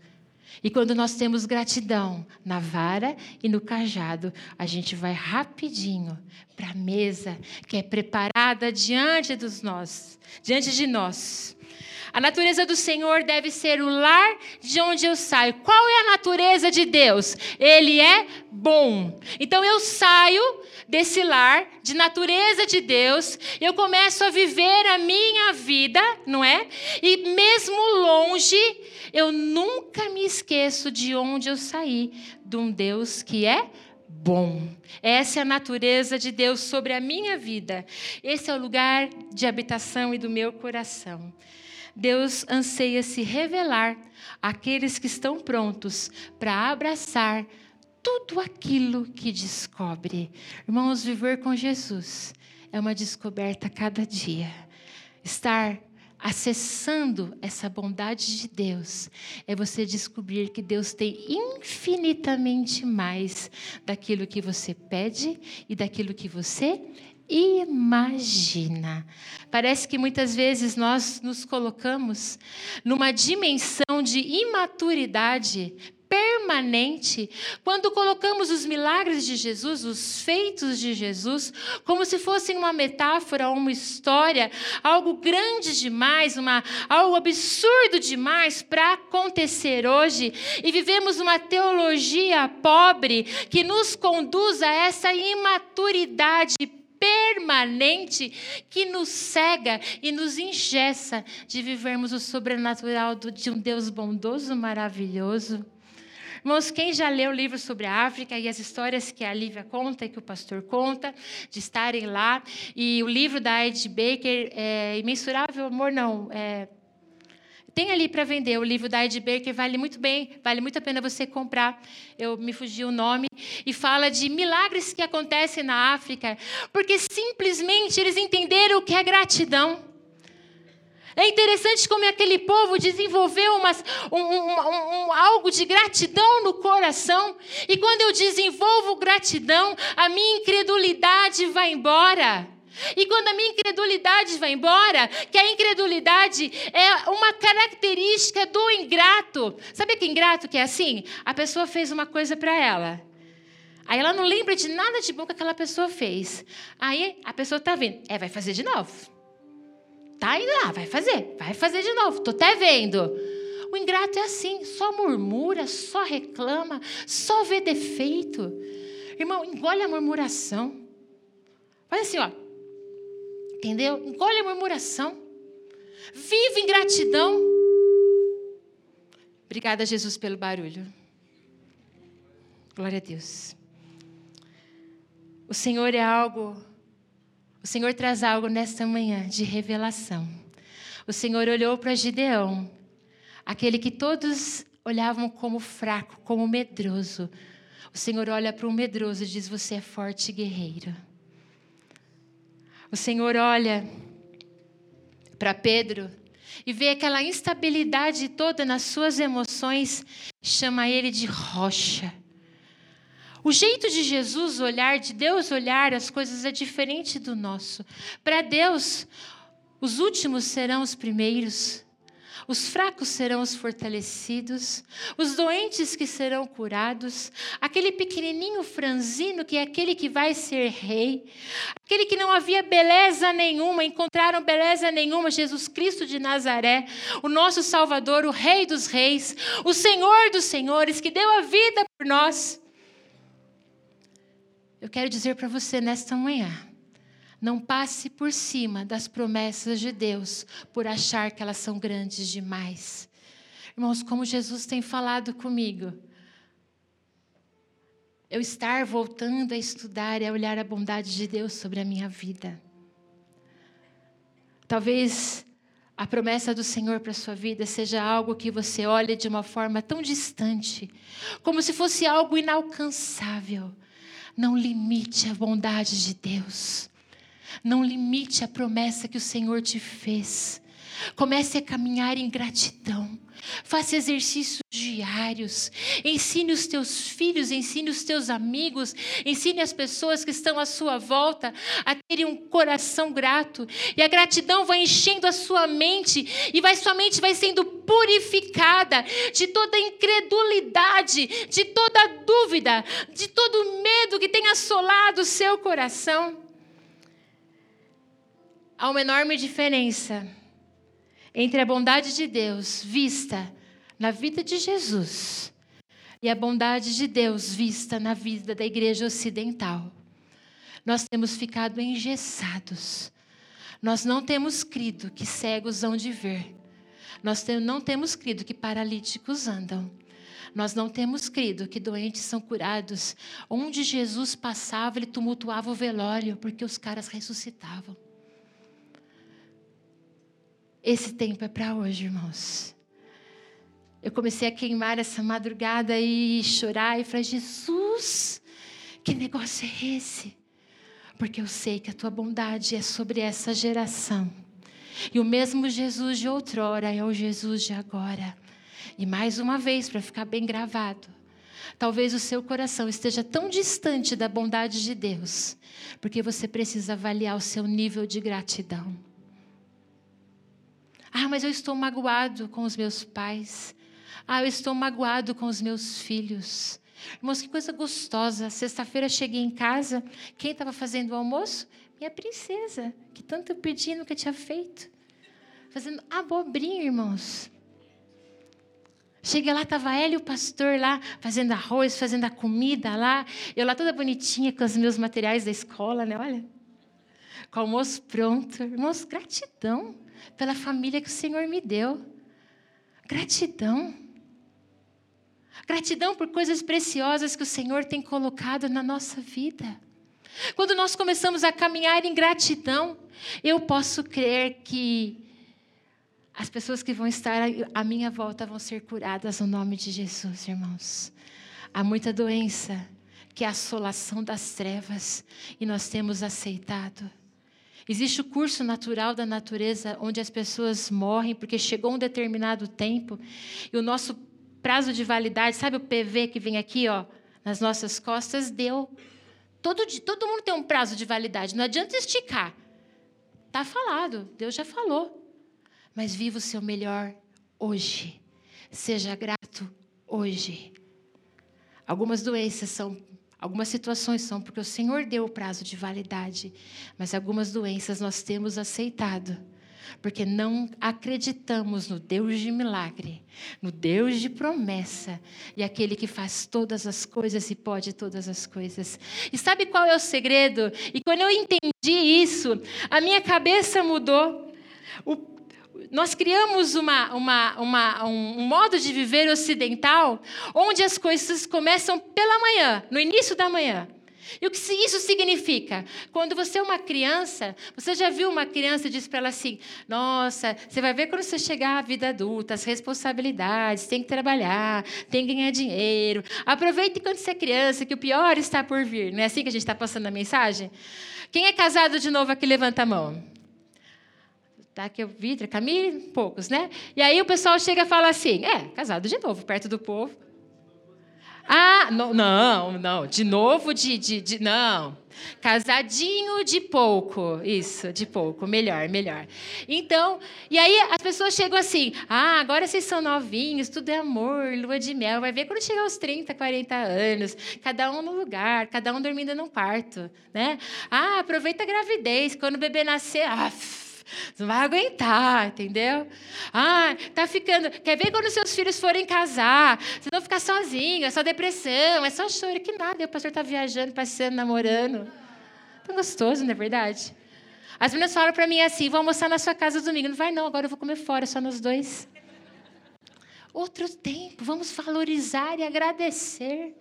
E quando nós temos gratidão na vara e no cajado, a gente vai rapidinho para a mesa que é preparada diante dos nós, diante de nós. A natureza do Senhor deve ser o lar de onde eu saio. Qual é a natureza de Deus? Ele é bom. Então eu saio desse lar de natureza de Deus, eu começo a viver a minha vida, não é? E mesmo longe, eu nunca me esqueço de onde eu saí, de um Deus que é bom. Essa é a natureza de Deus sobre a minha vida. Esse é o lugar de habitação e do meu coração. Deus anseia se revelar àqueles que estão prontos para abraçar tudo aquilo que descobre. Irmãos, viver com Jesus é uma descoberta a cada dia. Estar acessando essa bondade de Deus é você descobrir que Deus tem infinitamente mais daquilo que você pede e daquilo que você imagina. Parece que muitas vezes nós nos colocamos numa dimensão de imaturidade permanente quando colocamos os milagres de Jesus, os feitos de Jesus, como se fossem uma metáfora, uma história, algo grande demais, uma, algo absurdo demais para acontecer hoje, e vivemos uma teologia pobre que nos conduz a essa imaturidade permanente que nos cega e nos ingessa de vivermos o sobrenatural de um Deus bondoso, maravilhoso. Irmãos, quem já leu o livro sobre a África e as histórias que a Lívia conta e que o pastor conta, de estarem lá, e o livro da Ed Baker, é, Imensurável Amor, não, é, tem ali para vender o livro da Ed Baker, vale muito bem, vale muito a pena você comprar. Eu me fugi o nome. E fala de milagres que acontecem na África, porque simplesmente eles entenderam o que é gratidão. É interessante como aquele povo desenvolveu umas, um, um, um, algo de gratidão no coração. E quando eu desenvolvo gratidão, a minha incredulidade vai embora. E quando a minha incredulidade vai embora, que a incredulidade é uma característica do ingrato. Sabe que ingrato que é assim? A pessoa fez uma coisa para ela. Aí ela não lembra de nada de bom que aquela pessoa fez. Aí a pessoa está vendo, é, vai fazer de novo. Tá indo lá, vai fazer, vai fazer de novo. Tô até vendo. O ingrato é assim, só murmura, só reclama, só vê defeito. Irmão, engole a murmuração. Faz assim, ó. Entendeu? Engole a murmuração. Vive em gratidão. Obrigada, Jesus, pelo barulho. Glória a Deus. O Senhor é algo, o Senhor traz algo nesta manhã de revelação. O Senhor olhou para Gideão, aquele que todos olhavam como fraco, como medroso. O Senhor olha para um medroso e diz: Você é forte guerreiro. O Senhor olha para Pedro e vê aquela instabilidade toda nas suas emoções, chama ele de rocha. O jeito de Jesus olhar, de Deus olhar as coisas é diferente do nosso. Para Deus, os últimos serão os primeiros. Os fracos serão os fortalecidos, os doentes que serão curados, aquele pequenininho franzino que é aquele que vai ser rei, aquele que não havia beleza nenhuma, encontraram beleza nenhuma, Jesus Cristo de Nazaré, o nosso Salvador, o Rei dos Reis, o Senhor dos Senhores, que deu a vida por nós. Eu quero dizer para você nesta manhã, não passe por cima das promessas de Deus por achar que elas são grandes demais. Irmãos, como Jesus tem falado comigo, eu estar voltando a estudar e a olhar a bondade de Deus sobre a minha vida. Talvez a promessa do Senhor para a sua vida seja algo que você olhe de uma forma tão distante, como se fosse algo inalcançável. Não limite a bondade de Deus. Não limite a promessa que o Senhor te fez. Comece a caminhar em gratidão. Faça exercícios diários. Ensine os teus filhos, ensine os teus amigos, ensine as pessoas que estão à sua volta a terem um coração grato. E a gratidão vai enchendo a sua mente e vai sua mente vai sendo purificada de toda incredulidade, de toda dúvida, de todo medo que tem assolado o seu coração. Há uma enorme diferença entre a bondade de Deus vista na vida de Jesus e a bondade de Deus vista na vida da igreja ocidental. Nós temos ficado engessados. Nós não temos crido que cegos hão de ver. Nós não temos crido que paralíticos andam. Nós não temos crido que doentes são curados. Onde Jesus passava, ele tumultuava o velório, porque os caras ressuscitavam. Esse tempo é para hoje, irmãos. Eu comecei a queimar essa madrugada e chorar e falei: Jesus, que negócio é esse? Porque eu sei que a tua bondade é sobre essa geração. E o mesmo Jesus de outrora é o Jesus de agora. E mais uma vez, para ficar bem gravado, talvez o seu coração esteja tão distante da bondade de Deus, porque você precisa avaliar o seu nível de gratidão. Ah, mas eu estou magoado com os meus pais. Ah, eu estou magoado com os meus filhos. Irmãos, que coisa gostosa. Sexta-feira cheguei em casa. Quem estava fazendo o almoço? Minha princesa, que tanto eu pedi nunca tinha feito. Fazendo abobrinha, irmãos. Cheguei lá, estava ela e o pastor lá, fazendo arroz, fazendo a comida lá. Eu lá toda bonitinha com os meus materiais da escola, né? Olha. Com o almoço pronto. Irmãos, gratidão pela família que o Senhor me deu. Gratidão. Gratidão por coisas preciosas que o Senhor tem colocado na nossa vida. Quando nós começamos a caminhar em gratidão, eu posso crer que as pessoas que vão estar à minha volta vão ser curadas no nome de Jesus, irmãos. Há muita doença que é a assolação das trevas e nós temos aceitado. Existe o curso natural da natureza onde as pessoas morrem porque chegou um determinado tempo e o nosso prazo de validade, sabe o PV que vem aqui, ó, nas nossas costas, deu. Todo, todo mundo tem um prazo de validade, não adianta esticar. Está falado, Deus já falou. Mas viva o seu melhor hoje. Seja grato hoje. Algumas doenças são Algumas situações são porque o Senhor deu o prazo de validade, mas algumas doenças nós temos aceitado, porque não acreditamos no Deus de milagre, no Deus de promessa e aquele que faz todas as coisas e pode todas as coisas. E sabe qual é o segredo? E quando eu entendi isso, a minha cabeça mudou. O nós criamos uma, uma, uma, um, modo de viver ocidental onde as coisas começam pela manhã, no início da manhã. E o que isso significa? Quando você é uma criança, você já viu uma criança e diz para ela assim: Nossa, você vai ver quando você chegar à vida adulta, as responsabilidades, tem que trabalhar, tem que ganhar dinheiro. Aproveite quando você é criança, que o pior está por vir. Não é assim que a gente está passando a mensagem? Quem é casado de novo aqui, levanta a mão. Tá, que eu vi, Camille, poucos, né? E aí o pessoal chega e fala assim: é, casado de novo, perto do povo. Ah, não, não, não, de novo, de, de, de, não. Casadinho de pouco, isso, de pouco, melhor, melhor. Então, e aí as pessoas chegam assim: ah, agora vocês são novinhos, tudo é amor, lua de mel. Vai ver quando chegar aos 30, 40 anos, cada um no lugar, cada um dormindo num quarto, né? Ah, aproveita a gravidez, quando o bebê nascer, ah, não vai aguentar, entendeu? Ah, tá ficando. Quer ver quando seus filhos forem casar? Vocês vão ficar sozinhos, é só depressão, é só choro. Que nada, o pastor tá viajando, passeando, namorando. Tão gostoso, não é verdade? As meninas falam para mim assim: vou almoçar na sua casa domingo. Não vai, não, agora eu vou comer fora, só nos dois. Outro tempo, vamos valorizar e agradecer.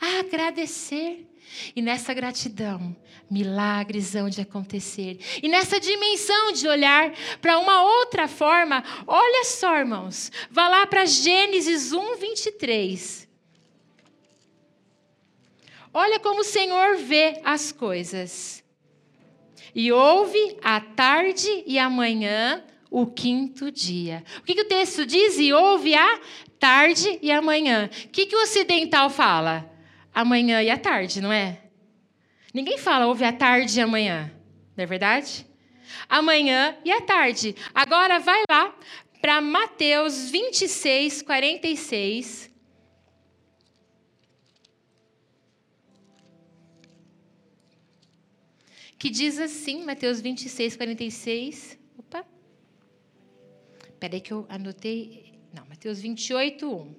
Agradecer. E nessa gratidão, milagres hão de acontecer. E nessa dimensão de olhar para uma outra forma, olha só, irmãos, vá lá para Gênesis 1, 23. Olha como o Senhor vê as coisas. E houve a tarde e a manhã o quinto dia. O que, que o texto diz? E houve a tarde e a manhã. O que, que o ocidental fala? Amanhã e a tarde, não é? Ninguém fala houve a tarde e a manhã, não é verdade? Amanhã e a tarde. Agora vai lá para Mateus 26, 46. Que diz assim, Mateus 26, 46. Opa. Peraí que eu anotei. Mateus 28, 1.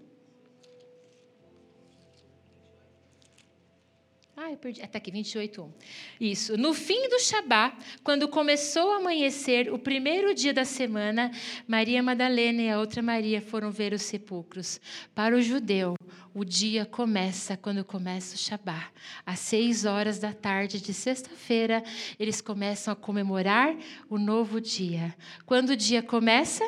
Ah, eu perdi. Está aqui, 28, 1. Isso. No fim do Shabá, quando começou a amanhecer, o primeiro dia da semana, Maria Madalena e a outra Maria foram ver os sepulcros. Para o judeu, o dia começa quando começa o Shabá. Às seis horas da tarde de sexta-feira, eles começam a comemorar o novo dia. Quando o dia começa?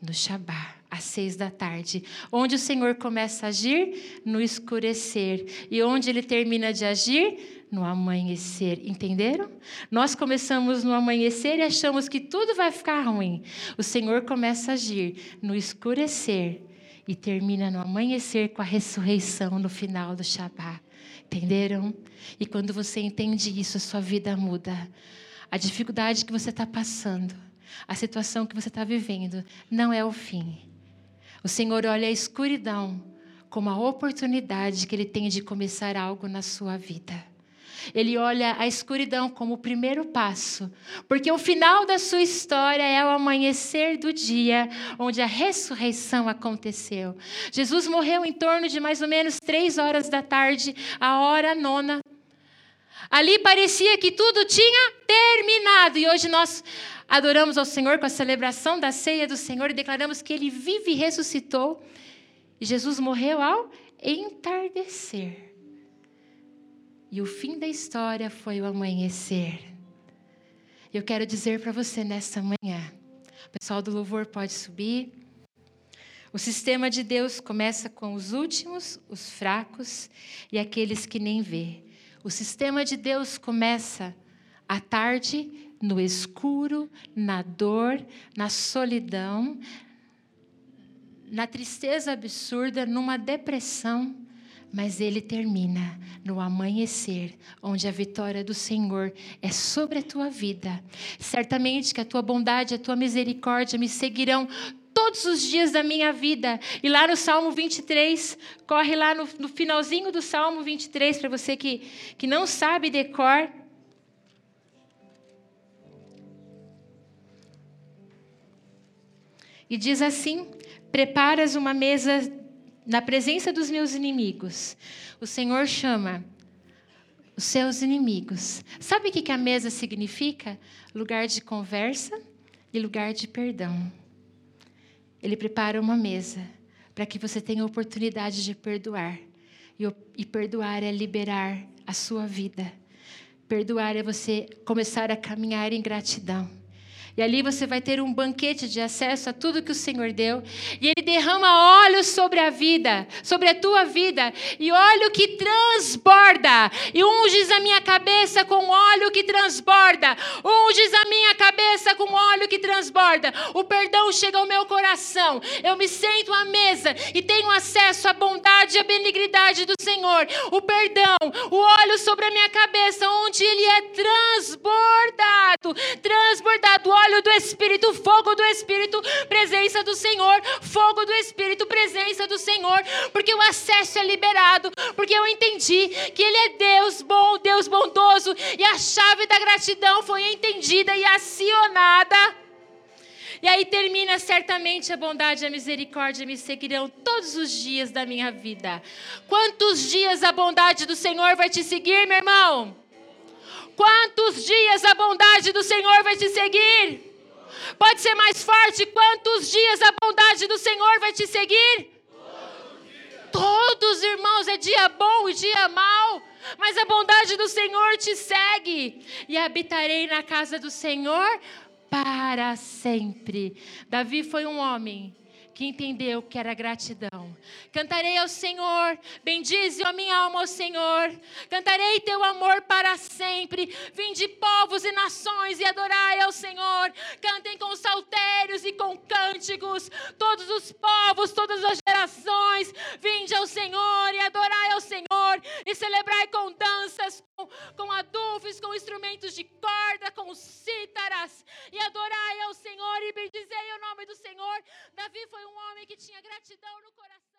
No Shabá às seis da tarde. Onde o Senhor começa a agir? No escurecer. E onde ele termina de agir? No amanhecer. Entenderam? Nós começamos no amanhecer e achamos que tudo vai ficar ruim. O Senhor começa a agir no escurecer e termina no amanhecer com a ressurreição no final do Shabá. Entenderam? E quando você entende isso, a sua vida muda. A dificuldade que você está passando, a situação que você está vivendo, não é o fim o Senhor olha a escuridão como a oportunidade que Ele tem de começar algo na sua vida. Ele olha a escuridão como o primeiro passo, porque o final da sua história é o amanhecer do dia onde a ressurreição aconteceu. Jesus morreu em torno de mais ou menos três horas da tarde, a hora nona. Ali parecia que tudo tinha terminado e hoje nós adoramos ao Senhor com a celebração da ceia do Senhor e declaramos que Ele vive e ressuscitou. Jesus morreu ao entardecer. E o fim da história foi o amanhecer. Eu quero dizer para você nessa manhã, o pessoal do louvor pode subir. O sistema de Deus começa com os últimos, os fracos e aqueles que nem vê. O sistema de Deus começa à tarde no escuro, na dor, na solidão, na tristeza absurda, numa depressão, mas ele termina no amanhecer, onde a vitória do Senhor é sobre a tua vida. Certamente que a tua bondade, a tua misericórdia me seguirão todos os dias da minha vida. E lá no Salmo 23, corre lá no, no finalzinho do Salmo 23, para você que, que não sabe decor, E diz assim: Preparas uma mesa na presença dos meus inimigos. O Senhor chama os seus inimigos. Sabe o que a mesa significa? Lugar de conversa e lugar de perdão. Ele prepara uma mesa para que você tenha a oportunidade de perdoar. E, perdoar é liberar a sua vida. Perdoar é você começar a caminhar em gratidão. E ali você vai ter um banquete de acesso a tudo que o Senhor deu. E Ele derrama óleo sobre a vida, sobre a tua vida. E óleo que transborda. E unges a minha cabeça com óleo que transborda. Unges a minha cabeça com óleo que transborda. O perdão chega ao meu coração. Eu me sento à mesa e tenho acesso à bondade e à benignidade do Senhor. O perdão, o óleo sobre a minha cabeça, onde ele é transbordado. Transbordado óleo do Espírito, fogo do Espírito, presença do Senhor, fogo do Espírito, presença do Senhor, porque o acesso é liberado, porque eu entendi que Ele é Deus bom, Deus bondoso, e a chave da gratidão foi entendida e acionada. E aí termina certamente a bondade a misericórdia me seguirão todos os dias da minha vida. Quantos dias a bondade do Senhor vai te seguir, meu irmão? Quantos dias a bondade do Senhor vai te seguir? Pode ser mais forte. Quantos dias a bondade do Senhor vai te seguir? Todos, irmãos, é dia bom e dia mau, mas a bondade do Senhor te segue. E habitarei na casa do Senhor para sempre. Davi foi um homem que entendeu que era gratidão. Cantarei ao Senhor, bendize a minha alma ao Senhor. Cantarei teu amor para sempre. Vinde povos e nações e adorai ao Senhor. Cantem com saltérios e com cânticos. Todos os povos, todas as gerações, vinde ao Senhor e adorai ao Senhor e celebrai com danças, com, com adufes, com instrumentos de corda, com cítaras e adorai ao Senhor e bendizei o nome do Senhor. Davi foi um um homem que tinha gratidão no coração.